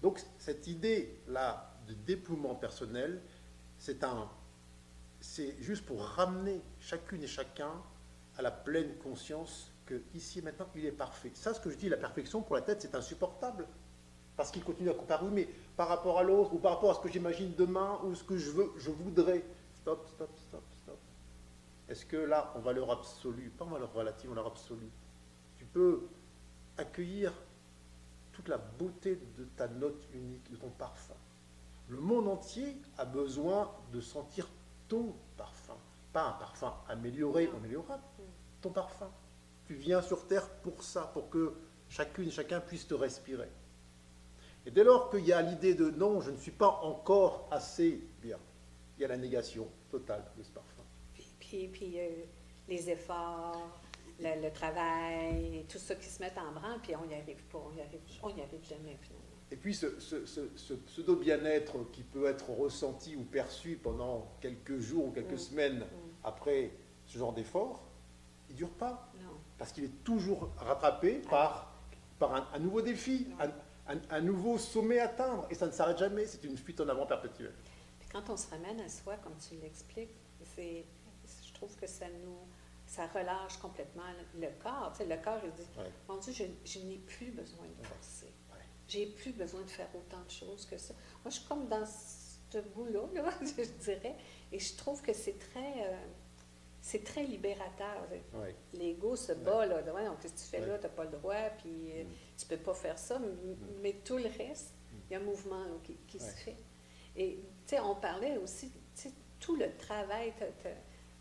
Donc cette idée-là de déploiement personnel, c'est un, c'est juste pour ramener chacune et chacun à la pleine conscience que ici et maintenant, il est parfait. Ça, ce que je dis, la perfection pour la tête, c'est insupportable. Parce qu'il continue à comparer, oui, mais par rapport à l'autre, ou par rapport à ce que j'imagine demain, ou ce que je veux, je voudrais. Stop, stop, stop, stop. Est-ce que là, en valeur absolue, pas en valeur relative, en valeur absolue, tu peux accueillir toute la beauté de ta note unique, de ton parfum Le monde entier a besoin de sentir ton parfum, pas un parfum amélioré ou améliorable, ton parfum. Tu viens sur Terre pour ça, pour que chacune chacun puisse te respirer. Et dès lors qu'il y a l'idée de non, je ne suis pas encore assez bien, il y a la négation totale de ce parfum. Puis, puis, euh, les efforts, le, travail, tout ça qui se met en branle, puis on n'y arrive pas, on n'y arrive, arrive jamais finalement. Et puis ce, ce- ce- ce pseudo-bien-être qui peut être ressenti ou perçu pendant quelques jours ou quelques Mm. semaines Mm. après ce genre d'effort, il ne dure pas. Non. Parce qu'il est toujours rattrapé par, par un, un nouveau défi, un, un- un nouveau sommet à atteindre. Et ça ne s'arrête jamais, c'est une fuite en avant perpétuelle. Puis quand on se ramène à soi, comme tu l'expliques, c'est, je trouve que ça nous, ça relâche complètement le corps. Tu sais, le corps, il dit, Ouais. mon Dieu, je, je n'ai plus besoin de forcer. J'ai plus besoin de faire autant de choses que ça. Moi, je suis comme dans ce bout-là, là, je dirais, et je trouve que c'est très, euh, c'est très libérateur. L'ego se bat, là, de, ouais, donc, qu'est-ce que tu fais là, tu n'as pas le droit, puis euh, Mm. tu peux pas faire ça, m- mais tout le reste, il y a un mouvement là, qui, se fait. Et, tu sais, on parlait aussi, tu sais, tout le travail,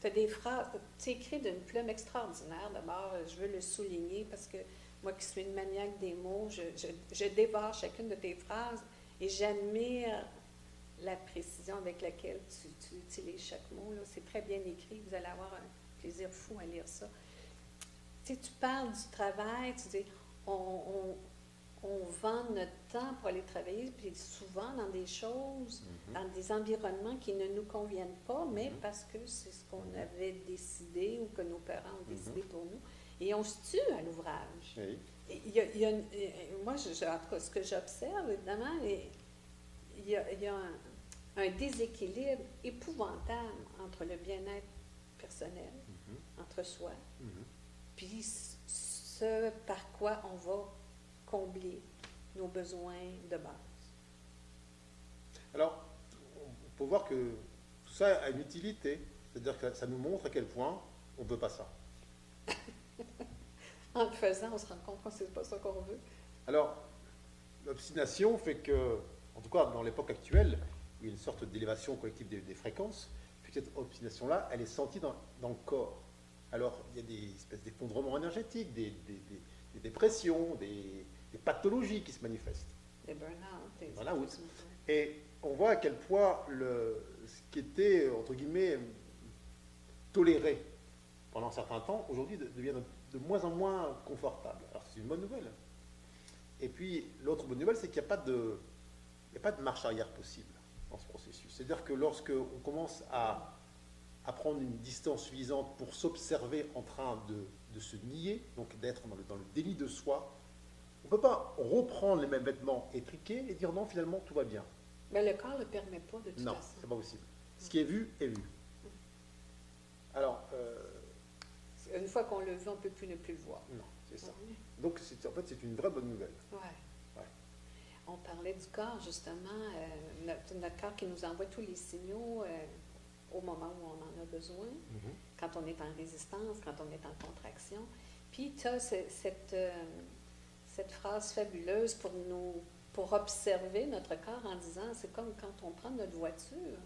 tu as, des phrases, tu écris d'une plume extraordinaire, d'abord, je veux le souligner, parce que moi qui suis une maniaque des mots, je, je, je dévore chacune de tes phrases, et j'admire la précision avec laquelle tu, tu utilises chaque mot. C'est très bien écrit, vous allez avoir un plaisir fou à lire ça. Tu sais, tu parles du travail, tu dis, on, on, on vend notre temps pour aller travailler, puis souvent dans des choses, Mhm. dans des environnements qui ne nous conviennent pas, mais Mhm. parce que c'est ce qu'on Mhm. avait décidé ou que nos parents ont décidé pour nous. Et on se tue à l'ouvrage. Oui. Et il y a- il y a une- moi, je, je- en tout cas, ce que j'observe, évidemment, il y a, il y a un, un déséquilibre épouvantable entre le bien-être personnel, Mhm. entre soi, Mhm. puis ce par quoi on va combler nos besoins de base. Alors, on peut voir que tout ça a une utilité. C'est-à-dire que ça nous montre à quel point on ne veut pas ça. En le faisant, on se rend compte que c'est pas ça qu'on veut. Alors, l'obstination fait que, en tout cas dans l'époque actuelle, où il y a une sorte d'élévation collective des, des fréquences, que cette obstination-là, elle est sentie dans, dans le corps. Alors, il y a des espèces d'effondrements énergétiques, des, des- des- des dépressions, des, pathologies qui se manifestent. Des burn-out. Burn-out. Et on voit à quel point le, ce qui était, entre guillemets, toléré pendant un certain temps, aujourd'hui de- devient de, moins en moins confortable. Alors c'est une bonne nouvelle. Et puis l'autre bonne nouvelle, c'est qu'il n'y a, pas de- il a pas de marche arrière possible dans ce processus. C'est-à-dire que lorsque on commence à, à prendre une distance suffisante pour s'observer en train de, de se nier, donc d'être dans le, dans le déni de soi, on ne peut pas reprendre les mêmes vêtements étriqués et dire non, finalement, tout va bien. Mais le corps ne le permet pas de toute Non, façon. c'est pas possible. Ce qui est vu est vu. Alors, euh, Une fois qu'on le vu, on ne peut plus ne plus le voir. non, c'est ça. Donc, en fait, c'est une vraie bonne nouvelle. Ouais. Ouais. On parlait du corps, justement, euh, notre, notre corps qui nous envoie tous les signaux euh, au moment où on en a besoin, quand on est en résistance, quand on est en contraction. Puis tu as cette, euh, cette phrase fabuleuse pour nous pour observer notre corps en disant c'est comme quand on prend notre voiture,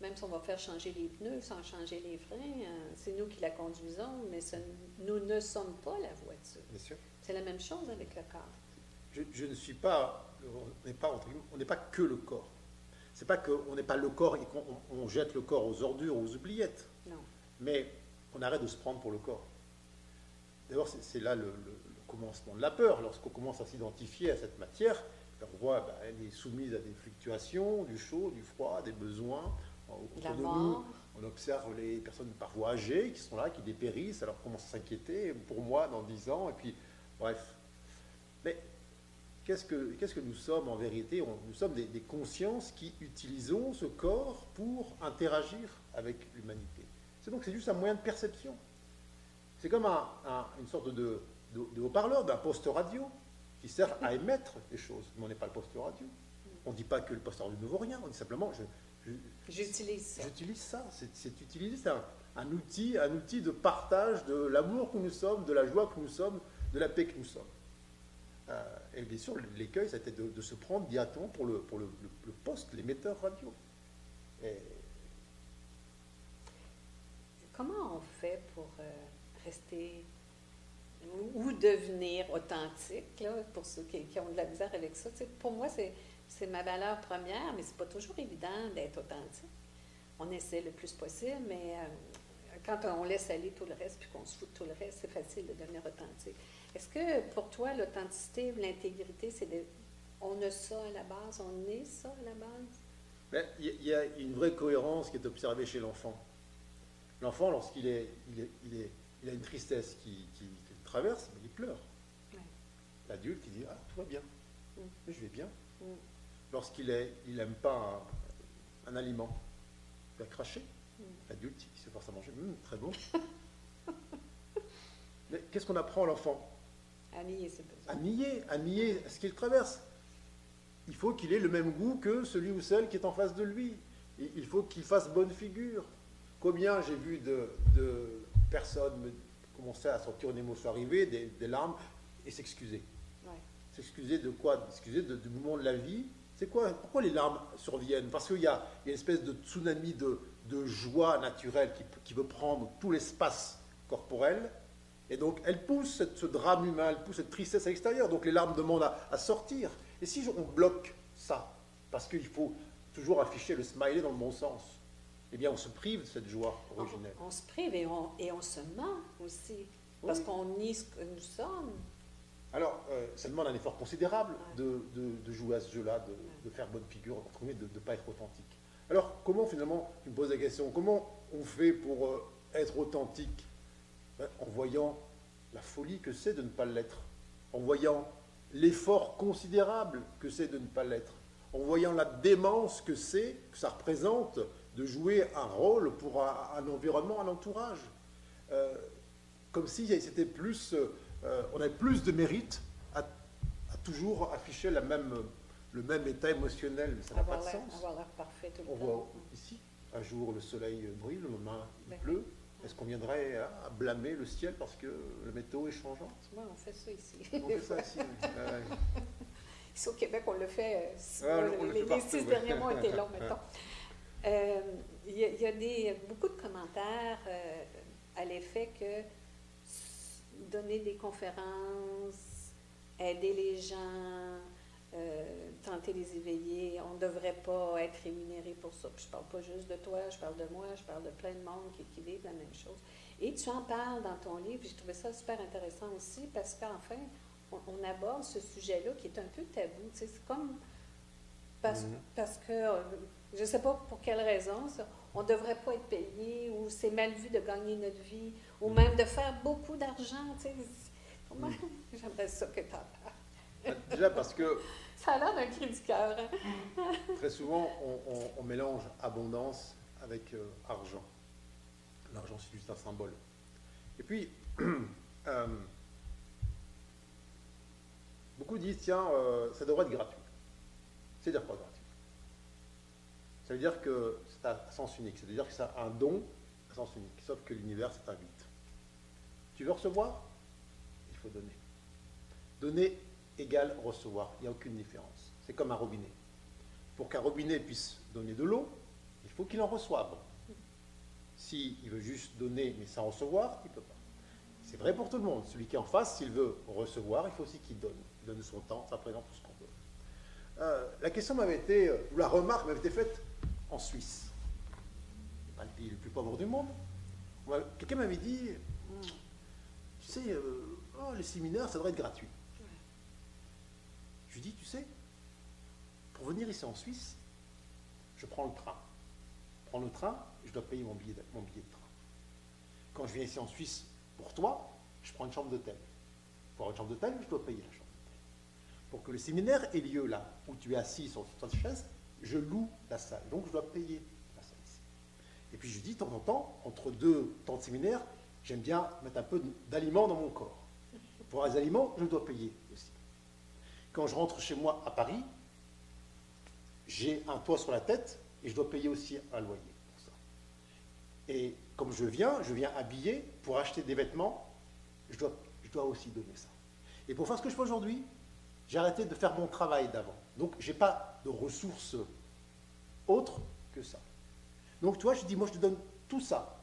même si on va faire changer les pneus sans changer les freins, euh, c'est nous qui la conduisons, mais ce- nous ne sommes pas la voiture. Bien sûr. C'est la même chose avec le corps. Je, je ne suis pas, on n'est pas, entre guillemets, on n'est pas que le corps. C'est pas qu'on n'est pas le corps et qu'on on jette le corps aux ordures, aux oubliettes, Non. mais on arrête de se prendre pour le corps. D'abord, c'est là le, le- le commencement de la peur. Lorsqu'on commence à s'identifier à cette matière, on voit ben, elle est soumise à des fluctuations, du chaud, du froid, des besoins. La mort. nous, on observe les personnes parfois âgées qui sont là, qui dépérissent, alors à s'inquiéter, pour moi, dans 10 ans, et puis, bref. Mais qu'est-ce que, qu'est-ce que nous sommes en vérité? On- Nous sommes des, des consciences qui utilisons ce corps pour interagir avec l'humanité. C'est donc c'est juste un moyen de perception. C'est comme un- un- une sorte de, de- de haut-parleur, d'un poste radio, qui sert à émettre des choses. Mais on n'est pas le poste radio. On ne dit pas que le poste radio ne vaut rien, on dit simplement, je, J'utilise ça. J'utilise ça, c'est un, un outil, un outil de partage de l'amour que nous sommes, de la joie que nous sommes, de la paix que nous sommes. Euh, et bien sûr, l'écueil, c'était de, de se prendre directement pour le, pour le, le- le poste, l'émetteur radio. Et Comment on fait pour euh, rester ou devenir authentique, là, pour ceux qui, ont de la misère avec ça. pour moi, c'est ma valeur première, mais c'est pas toujours évident d'être authentique. On essaie le plus possible, mais euh, quand on laisse aller tout le reste puis qu'on se fout de tout le reste, c'est facile de devenir authentique. Est-ce que pour toi, l'authenticité ou l'intégrité, c'est on a ça à la base, on est ça à la base? Ben, il y, a une vraie cohérence qui est observée chez l'enfant. L'enfant, lorsqu'il est, il est, il a une tristesse qui, traverse, il pleure. L'adulte, il dit Ah, tout va bien, mm. je vais bien. Mm. Lorsqu'il n'aime il pas un, aliment, il va cracher. Mm. L'adulte, il se force à manger Très bon. Mais qu'est-ce qu'on apprend à l'enfant? À nier ses besoins. À nier, à nier ce qu'il traverse. Il faut qu'il ait le même goût que celui ou celle qui est en face de lui. Il faut qu'il fasse bonne figure. Combien j'ai vu de, de personnes me commencer à sortir une émotion arrivée, des, larmes, et s'excuser. S'excuser de quoi? S'excuser du moment de la vie. C'est quoi Pourquoi les larmes surviennent? Parce qu'il y, a une espèce de tsunami de, joie naturelle qui, veut prendre tout l'espace corporel. Et donc, elle pousse ce drame humain, elle pousse cette tristesse à l'extérieur. Donc, les larmes demandent à, sortir. Et si on bloque ça, parce qu'il faut toujours afficher le smiley dans le bon sens, eh bien, on se prive de cette joie originelle. On, se prive et on, et on se ment aussi, parce qu'on nie ce que nous sommes. Alors, euh, ça demande un effort considérable de, de, jouer à ce jeu-là, de, de, faire bonne figure, de ne pas être authentique. Alors, comment finalement, tu me poses la question, comment on fait pour euh, être authentique? Ben, En voyant la folie que c'est de ne pas l'être, en voyant l'effort considérable que c'est de ne pas l'être, en voyant la démence que c'est, que ça représente de jouer un rôle pour un, environnement, un entourage. Euh, comme si c'était plus, euh, on avait plus de mérite à, toujours afficher la même, le même état émotionnel, mais ça n'a pas de sens. Avoir l'air parfait tout le on voit ici, un jour le soleil brille, le lendemain il pleut. Est-ce qu'on viendrait à blâmer le ciel parce que le météo est changeant? Oui, on fait ça ici. On fait ça ici, Ici au Québec, on le fait. Euh, les, six derniers mois étaient longs, mettons. Euh, il y, a des, beaucoup de commentaires euh, à l'effet que donner des conférences, aider les gens, euh, tenter les éveiller, on ne devrait pas être rémunéré pour ça. je ne parle pas juste de toi, je parle de moi, je parle de plein de monde qui, qui vivent la même chose. Et tu en parles dans ton livre, j'ai trouvé ça super intéressant aussi parce qu'enfin, on, aborde ce sujet-là qui est un peu tabou. C'est comme parce, mm-hmm. parce que je ne sais pas pour quelle raison, on ne devrait pas être payé, ou c'est mal vu de gagner notre vie, ou même de faire beaucoup d'argent. Sais. Mm. J'aimerais ça que tu en parles. Déjà parce que... Ça a l'air d'un cri du cœur. Hein? très souvent, on, mélange abondance avec euh, argent. L'argent, c'est juste un symbole. Et puis, euh, beaucoup disent, tiens, euh, ça devrait être gratuit. C'est-à-dire quoi gratuit? Ça veut dire que c'est à sens unique, c'est-à-dire que c'est un don à sens unique, sauf que l'univers s'invite. Tu veux recevoir? Il faut donner. Donner égale recevoir, il n'y a aucune différence. C'est comme un robinet. Pour qu'un robinet puisse donner de l'eau, il faut qu'il en reçoive. S'il veut juste donner mais sans recevoir, il ne peut pas. C'est vrai pour tout le monde. Celui qui est en face, s'il veut recevoir, il faut aussi qu'il donne. Il donne son temps, sa présence, tout ce qu'on veut. Euh, la question m'avait été, euh, ou la remarque m'avait été faite en Suisse. pas le pays le plus pauvre du monde. Quelqu'un m'avait dit, hmm, tu sais, euh, oh, les séminaires, ça devrait être gratuit. Je lui dis, tu sais, pour venir ici en Suisse, je prends le train. Je prends le train, je dois payer mon billet, de, mon billet de train. Quand je viens ici en Suisse pour toi, je prends une chambre d'hôtel. Pour une chambre d'hôtel, je dois payer la chambre. Pour que le séminaire ait lieu là, où tu es assis sur ta chaise, je loue la salle. Donc je dois payer la salle ici. Et puis je dis de temps en temps, entre deux temps de séminaire, j'aime bien mettre un peu d'aliments dans mon corps. Pour les aliments, je dois payer aussi. Quand je rentre chez moi à Paris, j'ai un toit sur la tête et je dois payer aussi un loyer pour ça. Et comme je viens, je viens habiller pour acheter des vêtements, je dois, je dois aussi donner ça. Et pour faire ce que je fais aujourd'hui, j'ai arrêté de faire mon travail d'avant. Donc, je n'ai pas de ressources autres que ça. Donc, toi, je dis, moi, je te donne tout ça.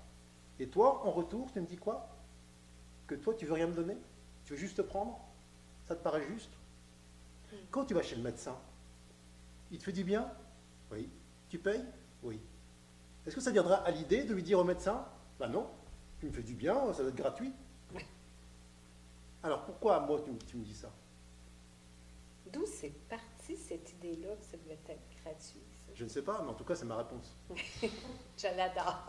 Et toi, en retour, tu me dis quoi? Que toi, tu veux rien me donner? Tu veux juste te prendre? Ça te paraît juste? Quand tu vas chez le médecin, il te fait du bien? Oui. Tu payes? Oui. Est-ce que ça viendra à l'idée de lui dire au médecin Ben non, tu me fais du bien, ça doit être gratuit. Alors pourquoi moi tu, tu me dis ça? D'où c'est parti? Cette idée-là que ça devait être gratuit ça? Je ne sais pas, mais en tout cas c'est ma réponse. Je l'adore.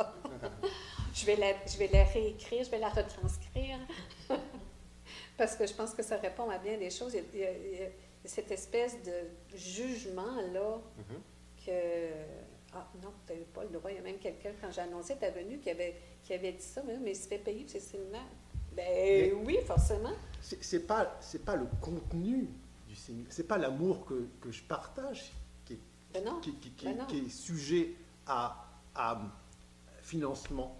je, vais la, je vais la réécrire, je vais la retranscrire. Parce que je pense que ça répond à bien des choses. Il y a, il y cette espèce de jugement-là Mhm. que. Ah non, tu n'avais pas le droit. Il y a même quelqu'un, quand j'ai annoncé ta venue, qui avait, qui avait dit ça. Mais, mais il se fait payer, c'est séminaire. Ben Mais- oui, forcément. C'est pas, pas le contenu c'est pas l'amour que, que je partage qui est, Ben non. qui, qui- qui- Ben non. qui est sujet à, à financement.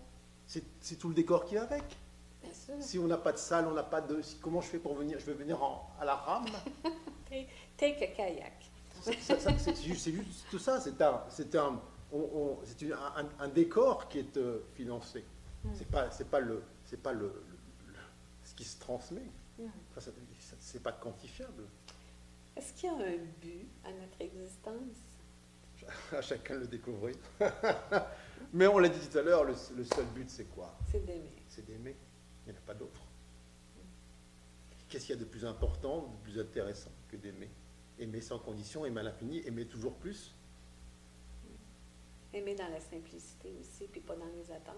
C'est tout le décor qui va avec. Si on n'a pas de salle, on n'a pas de. comment je fais pour venir Je vais venir en- à la rame? Take a kayak. C'est juste, juste tout ça. C'est un, c'est décor qui est euh, financé. Mm. C'est pas, c'est pas le, c'est pas le, le- le- ce qui se transmet. Mm. Ça- c'est pas quantifiable. Est-ce qu'il y a un but à notre existence? À chacun de le découvrir. Mais on l'a dit tout à l'heure, le, le seul but c'est quoi? C'est d'aimer. C'est d'aimer. Il n'y en a pas d'autre. Qu'est-ce qu'il y a de plus important, de plus intéressant que d'aimer? Aimer sans condition, aimer à l'infini, aimer toujours plus? Aimer dans la simplicité aussi, puis pas dans les attentes.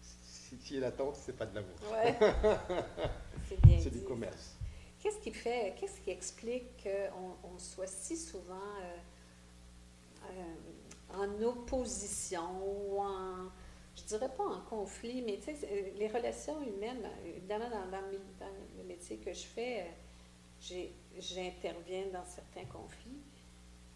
Si tu es l'attente, c'est pas de l'amour. Ouais. c'est bien C'est du commerce. Qu'est-ce qui fait, qu'est-ce qui explique qu'on on soit si souvent euh, euh, en opposition ou en, je dirais pas en conflit, mais tu sais, c'est- les relations humaines, euh, évidemment, dans, le, métier que je fais, euh, j'interviens dans certains conflits.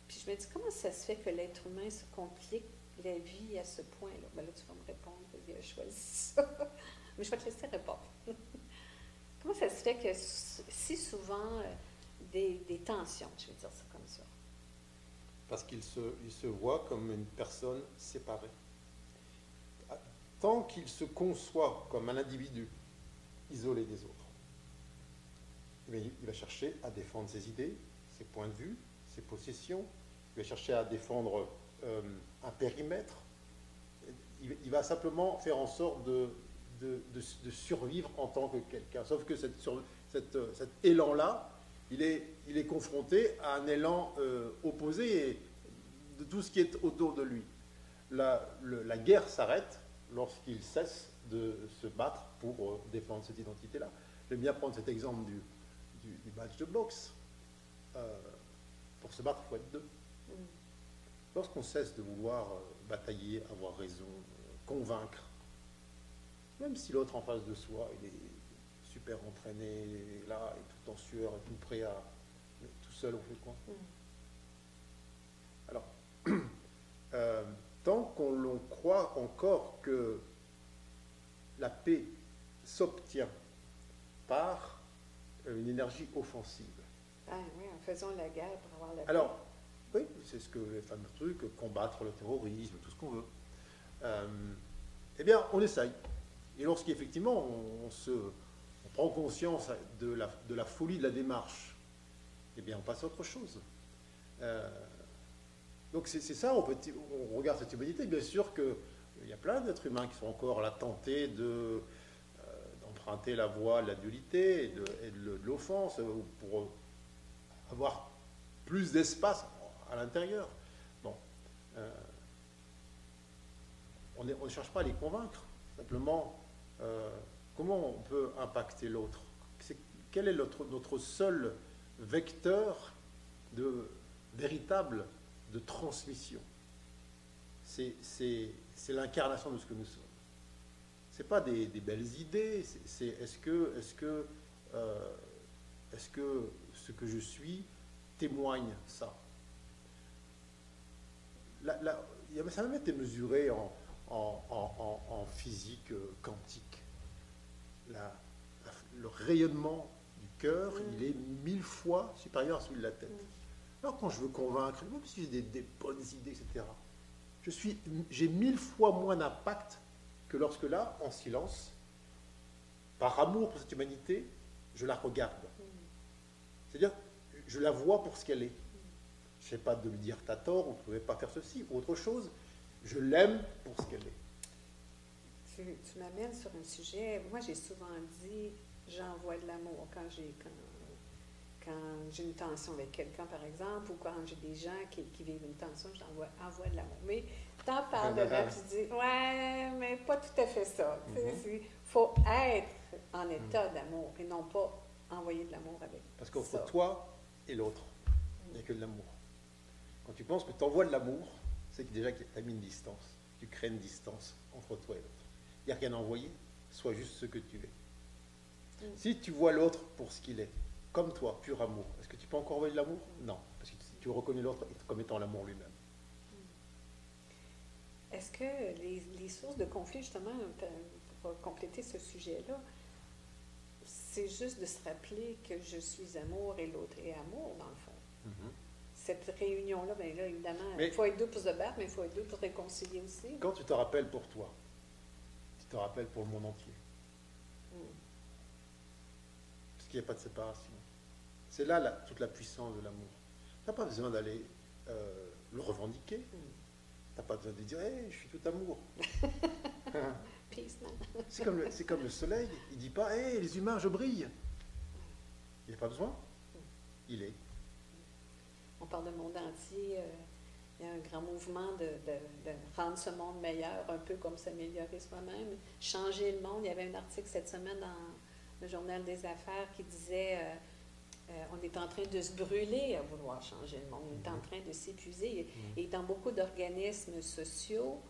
Puis je me dis, comment ça se fait que l'être humain se complique la vie à ce point-là? Ben là, tu vas me répondre, il a choisi ça. Mais je vais te laisser répondre. Comment ça se fait que si souvent euh, des, tensions, je vais dire ça comme ça? Parce qu'il se, voit comme une personne séparée. Tant qu'il se conçoit comme un individu isolé des autres, eh il va chercher à défendre ses idées, ses points de vue, ses possessions, il va chercher à défendre euh, un périmètre, il va simplement faire en sorte de, de, de- de survivre en tant que quelqu'un. Sauf que cette sur- cette, euh, cet élan-là, il est, il est confronté à un élan euh, opposé et de tout ce qui est autour de lui. La, le- la guerre s'arrête lorsqu'il cesse de se battre pour euh, défendre cette identité-là. J'aime bien prendre cet exemple du, du, du match de boxe. Euh, pour se battre, il faut être deux. Mm. Lorsqu'on cesse de vouloir batailler, avoir raison, convaincre, même si l'autre en face de soi, il est super entraîné, il est là, et tout en sueur, et tout prêt à... mais tout seul, on fait quoi Mm. Alors, euh, tant qu'on l'on croit encore que la paix s'obtient par euh, une énergie offensive, Ah oui, en faisant la guerre pour avoir la paix. Alors, oui, c'est ce que les fameux trucs, combattre le terrorisme, tout ce qu'on veut. Euh, eh bien, on essaye. Et lorsqu'effectivement on, prend conscience de la, la folie de la démarche, eh bien, on passe à autre chose. Euh, donc c'est ça, on, regarde cette humanité, bien sûr qu'il y a plein d'êtres humains qui sont encore là tentés de, euh, d'emprunter la voie de la dualité et de, l'offense euh, pour avoir plus d'espace à l'intérieur. Bon, euh, on ne cherche pas à les convaincre, simplement euh, comment on peut impacter l'autre? Quel est notre, seul vecteur de véritable de transmission? C'est l'incarnation de ce que nous sommes. C'est pas des, belles idées. c'est- est-ce que est-ce que euh, est-ce que ce que je suis témoigne ça? Ça a même été mesuré en physique euh, quantique. La- le rayonnement du cœur, Mm. il est mille fois supérieur à celui de la tête. Mm. Alors quand je veux convaincre, même si j'ai des, des bonnes idées, etc., je suis, j'ai mille fois moins d'impact que lorsque là, en silence, par amour pour cette humanité, je la regarde. C'est-à-dire, je la vois pour ce qu'elle est. Je ne sais pas de lui dire t'as tort, on ne pouvait pas faire ceci, ou autre chose. Je l'aime pour ce qu'elle est. Tu, tu m'amènes sur un sujet. Moi, j'ai souvent dit j'envoie de l'amour quand j'ai quand, quand j'ai une tension avec quelqu'un, par exemple, ou quand j'ai des gens qui, qui vivent une tension, j'envoie envoie de l'amour. Mais t'en parles de là, tu dis ouais, mais pas tout à fait ça. Il faut être en état d'amour et non pas envoyer de l'amour avec. Parce qu'entre toi et l'autre, il n'y a que de l'amour. Quand tu penses que tu envoies de l'amour, c'est que déjà tu as mis une distance. Tu crées une distance entre toi et l'autre. N'y a rien à envoyer, sois juste ce que tu es. Mm. Si tu vois l'autre pour ce qu'il est, comme toi, pur amour, est-ce que tu peux encore envoyer de l'amour? Non, parce que tu reconnais l'autre comme étant l'amour lui-même. Mm. Est-ce que les, les, sources de conflit, justement, pour compléter ce sujet-là, c'est juste de se rappeler que je suis amour et l'autre est amour, dans le fond. Mm-hmm. Cette réunion-là, bien là, évidemment, il faut être deux pour se battre, mais il faut être deux pour réconcilier aussi. Quand tu te rappelles pour toi, te rappelles pour le monde entier. Mm. Parce qu'il n'y a pas de séparation. C'est là toute la puissance de l'amour. Tu n'as pas besoin d'aller euh, le revendiquer. Mm. Tu n'as pas besoin de dire hey, je suis tout amour. C'est comme, le, comme le soleil, il ne dit pas Hé, les humains, je brille. Il a pas besoin. Il est. On parle de monde entier. Euh, il y a un grand mouvement de, rendre ce monde meilleur, un peu comme s'améliorer soi-même, changer le monde. Il y avait un article cette semaine dans le Journal des Affaires qui disait euh, euh, on est en train de se brûler à vouloir changer le monde. On est en train de s'épuiser. Et dans beaucoup d'organismes sociaux,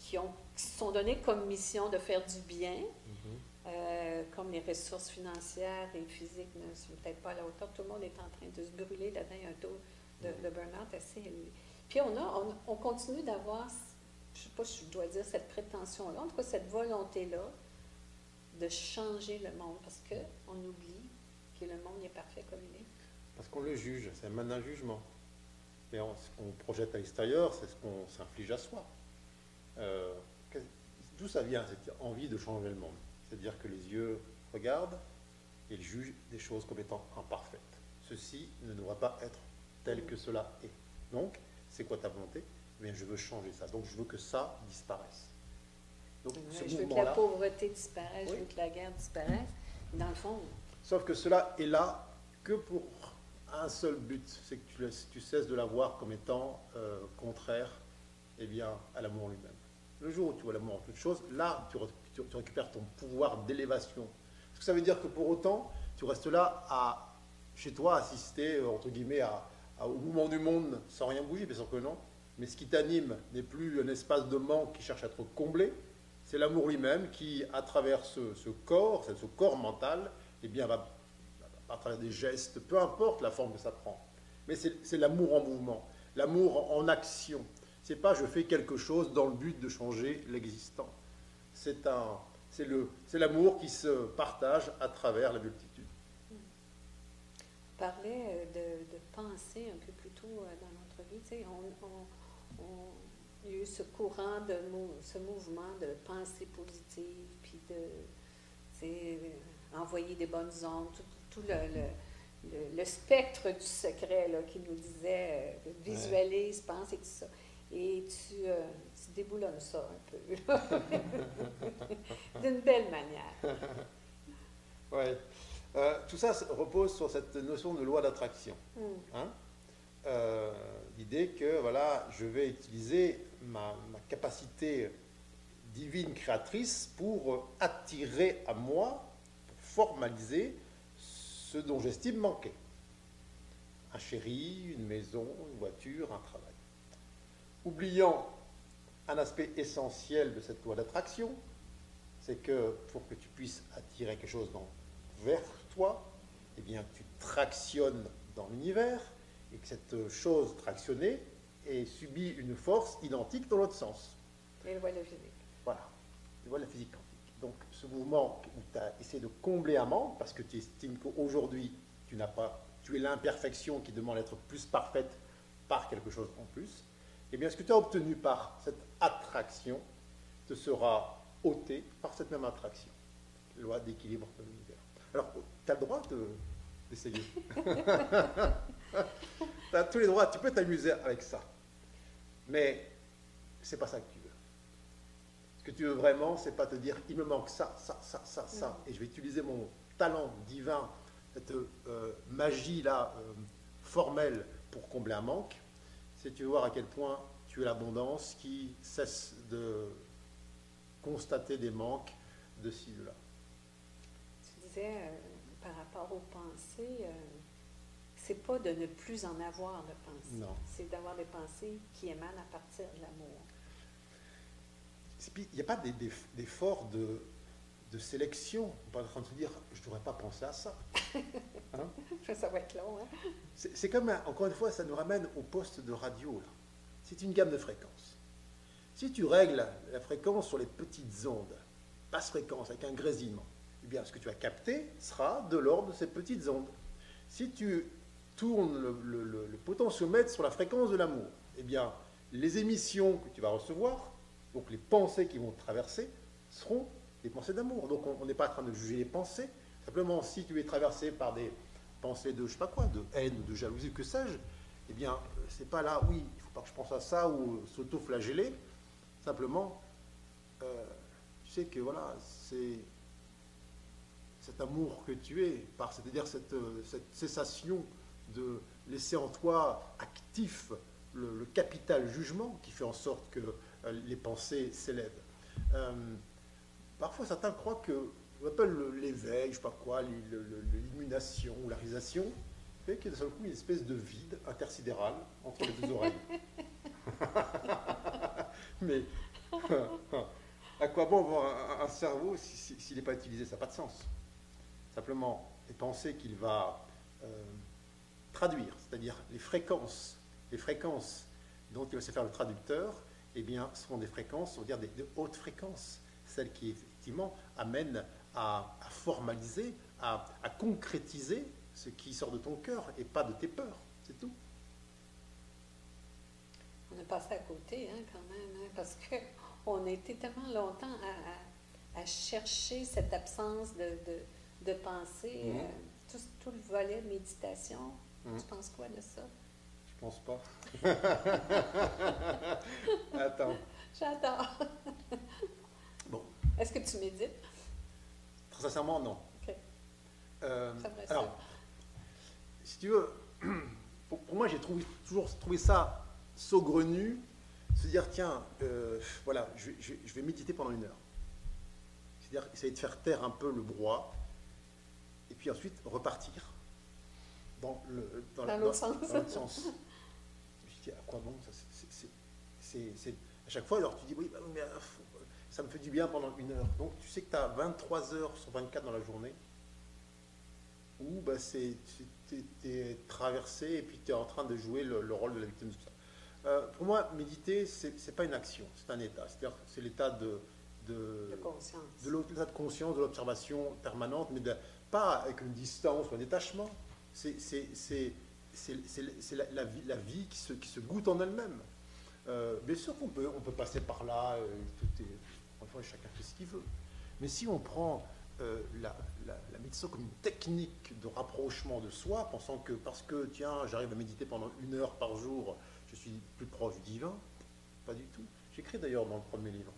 qui, ont, se sont donnés comme mission de faire du bien, euh, comme les ressources financières et physiques ne sont peut-être pas à la hauteur. Tout le monde est en train de se brûler a un taux de, mhm. burn-out assez élevé. Puis on, a, on, continue d'avoir, je ne sais pas si je dois dire cette prétention-là, en tout cas cette volonté-là de changer le monde, parce qu'on oublie que le monde est parfait comme il est. Parce qu'on le juge, c'est un un jugement. Mais ce qu'on projette à l'extérieur, c'est ce qu'on s'inflige à soi. Euh, d'où ça vient, cette envie de changer le monde? C'est-à-dire que les yeux regardent et ils jugent des choses comme étant imparfaites. Ceci ne doit pas être tel que cela est. Donc, c'est quoi ta volonté eh bien, je veux changer ça. Donc, je veux que ça disparaisse. Donc, je veux que la pauvreté disparaisse, je veux que la guerre disparaisse. Dans le fond. Sauf que cela est là que pour un seul but, c'est que tu, tu, cesses de la voir comme étant euh, contraire eh bien, à l'amour lui-même. Le jour où tu vois l'amour en toute chose, là, tu, récupères ton pouvoir d'élévation. Est-ce que ça veut dire que pour autant, tu restes là à, chez toi, assister, euh, entre guillemets, à, au mouvement du monde sans rien bouger Bien sûr que non. Mais ce qui t'anime n'est plus un espace de manque qui cherche à être comblé, c'est l'amour lui-même qui, à travers ce, corps, ce corps mental, eh bien, va, à travers des gestes, peu importe la forme que ça prend. Mais c'est l'amour en mouvement, l'amour en action, c'est pas je fais quelque chose dans le but de changer l'existant. C'est l'amour qui se partage à travers la multitude. On parlait de, de penser un peu plus tôt euh, dans notre vie. Tu sais, on, il y a eu ce courant de ce mouvement de pensée positive, puis de envoyer des bonnes ondes, tout, le, le, le, spectre du secret là, qui nous disait euh, visualise, pense et tout ça et tu, euh, tu déboulonnes ça un peu, d'une belle manière. oui. Euh, tout ça repose sur cette notion de loi d'attraction. Hmm. Hein? Euh, l'idée que voilà, je vais utiliser ma, ma, capacité divine créatrice pour attirer à moi, pour formaliser ce dont j'estime manquer. Un chéri, une maison, une voiture, un travail oubliant un aspect essentiel de cette loi d'attraction, c'est que pour que tu puisses attirer quelque chose vers toi, eh bien, tu tractionnes dans l'univers et que cette chose tractionnée ait subi une force identique dans l'autre sens. Et le voit la physique. Voilà, le voit la physique quantique. Donc, ce mouvement où tu as essayé de combler un manque, parce que tu estimes qu'aujourd'hui, tu n'as pas, tu es l'imperfection qui demande d'être plus parfaite par quelque chose en plus, eh bien, ce que tu as obtenu par cette attraction te sera ôté par cette même attraction. Loi d'équilibre de l'univers. Alors, tu as le droit d'essayer. tu as tous les droits, tu peux t'amuser avec ça. Mais c'est pas ça que tu veux. Ce que tu veux vraiment, c'est pas te dire il me manque ça, ça, ça, ça, ça, et je vais utiliser mon talent divin, cette euh, magie là euh, formelle pour combler un manque. C'est tu veux voir à quel point tu es l'abondance qui cesse de constater des manques de ci, de là. Disais euh, par rapport aux pensées, c'est pas de ne plus en avoir de pensées. Non. C'est d'avoir des pensées qui émanent à partir de l'amour. Il n'y a pas d'effort de, de sélection. On pas en train de se dire, je ne devrais pas penser à ça. Hein? ça va être long. Hein? C'est comme, encore une fois, ça nous ramène au poste de radio. C'est une gamme de fréquences. Si tu règles la fréquence sur les petites ondes, basse fréquence avec un grésillement, eh bien, ce que tu as capté sera de l'ordre de ces petites ondes. Si tu tournes le, potentiomètre sur la fréquence de l'amour, eh bien, les émissions que tu vas recevoir, donc les pensées qui vont traverser, seront des pensées d'amour. Donc on n'est pas en train de juger les pensées. Simplement, si tu es traversé par des pensées de je sais pas quoi, de haine, de jalousie, que sais-je, eh bien, c'est pas là, oui, il faut pas que je pense à ça ou s'auto-flageller. Simplement, euh, tu sais que voilà, c'est cet amour que tu es, par c'est-à-dire cette, cette, cessation de laisser en toi actif le, capital jugement qui fait en sorte que euh, les pensées s'élèvent. Euh, Parfois, certains croient que, on appelle l'éveil, je sais pas quoi, l'illumination la réalisation, fait qu'il y a d'un seul coup une espèce de vide intersidéral entre les deux oreilles. Mais à quoi bon avoir un, cerveau s'il n'est pas utilisé? Ça n'a pas de sens. Simplement, les pensées qu'il va euh, traduire, c'est-à-dire les fréquences, les fréquences dont il va se faire le traducteur, eh bien, seront des fréquences, on va dire des, de hautes fréquences, celles qui effectivement amène à, formaliser, à, concrétiser ce qui sort de ton cœur et pas de tes peurs. C'est tout. On est passé à côté hein, quand même, hein, parce qu'on a été tellement longtemps à, chercher cette absence de, pensée, mhm. euh, tout, le volet méditation. Mhm. Tu penses quoi de ça? Je pense pas. Attends. J'adore. Est-ce que tu médites? Très sincèrement, non. OK. Euh, alors, si tu veux, pour, moi, j'ai toujours trouvé ça saugrenu, se dire, tiens, euh, voilà, je, vais méditer pendant une heure. C'est-à-dire essayer de faire taire un peu le brouhaha, puis ensuite repartir dans le dans, l'autre sens. sens. Je dis, à quoi bon ça, c'est, À chaque fois, alors tu dis, oui, bah, mais euh, ça me fait du bien pendant une heure. Donc tu sais que tu as 23 heures sur 24 dans la journée où bah, tu es, traversé et puis tu es en train de jouer le, rôle de la victime. Euh, pour moi, méditer, ce n'est pas une action, c'est un état. C'est-à-dire c'est l'état de, de, conscience. De l'état de conscience, de l'observation permanente, mais pas avec une distance ou un détachement. C'est la, la, vie, la vie qui se, qui se goûte en elle-même. Euh, bien sûr qu'on peut, on peut passer par là, euh, tout est, Enfin, chacun fait ce qu'il veut. Mais si on prend euh, la, la, méditation comme une technique de rapprochement de soi, pensant que parce que, tiens, j'arrive à méditer pendant une heure par jour, je suis plus proche du divin, pas du tout. J'écris d'ailleurs dans le premier livre,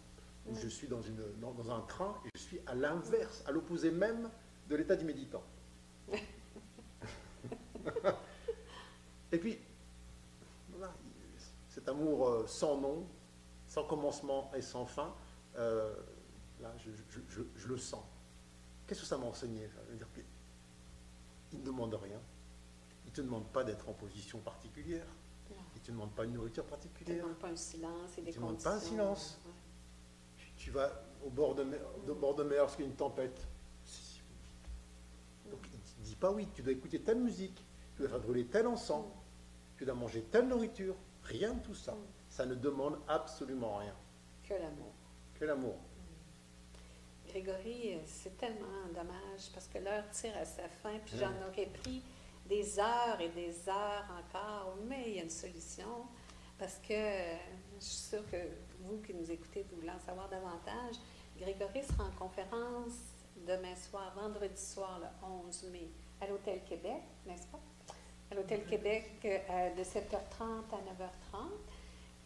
où je suis dans, une, dans, un train et je suis à l'inverse, à l'opposé même de l'état du méditant. et puis, voilà, cet amour euh, sans nom, sans commencement et sans fin, euh, là, je, le sens. Qu'est-ce que ça m'a enseigné Il ne demande rien. Il ne te demande pas d'être en position particulière. Il ne te demande pas une nourriture particulière. Il ne te demande pas un silence et des Il ne te demande pas un silence. Tu, vas au bord de mer, de bord de mer lorsqu'il y a une tempête. Donc, il ne dit pas oui, tu dois écouter telle musique, tu dois faire brûler tel encens, tu dois manger telle nourriture. Rien de tout ça. Ça ne demande absolument rien. Que l'amour l'amour. Grégory, c'est tellement dommage parce que l'heure tire à sa fin, puis j'en aurais pris des heures et des heures encore, mais il y a une solution parce que je suis sûre que vous qui nous écoutez, vous voulez en savoir davantage. Grégory sera en conférence demain soir, vendredi soir, le 11 mai, à l'Hôtel Québec, n'est-ce pas? À l'Hôtel Québec euh, de 7h30 à 9h30.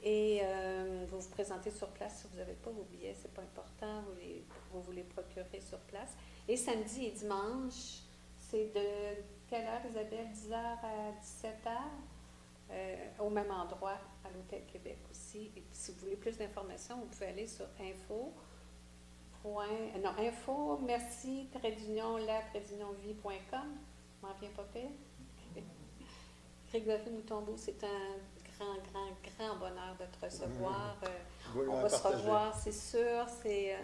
Et euh, vous vous présentez sur place si vous n'avez pas vos billets, c'est pas important, vous, les, vous vous les procurez sur place. Et samedi et dimanche, c'est de quelle heure, Isabelle? 10h à 17h, euh, au même endroit, à l'Hôtel Québec aussi. Et si vous voulez plus d'informations, vous pouvez aller sur info. Point, non, info, merci, trait d'union, la, trait d'union, vie.com. M'en viens pas pire. Grégory Moutombeau, c'est un grand, grand, grand bonheur de te recevoir. Euh, on va se revoir, c'est sûr. C'est euh,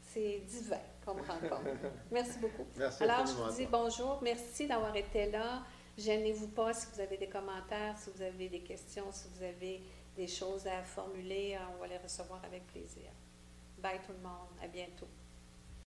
c'est divin comme rencontre. Merci beaucoup. Merci Alors, je vous dis bonjour. Merci d'avoir été là. Gênez-vous pas si vous avez des commentaires, si vous avez des questions, si vous avez des choses à formuler. On va les recevoir avec plaisir. Bye tout le monde. À bientôt.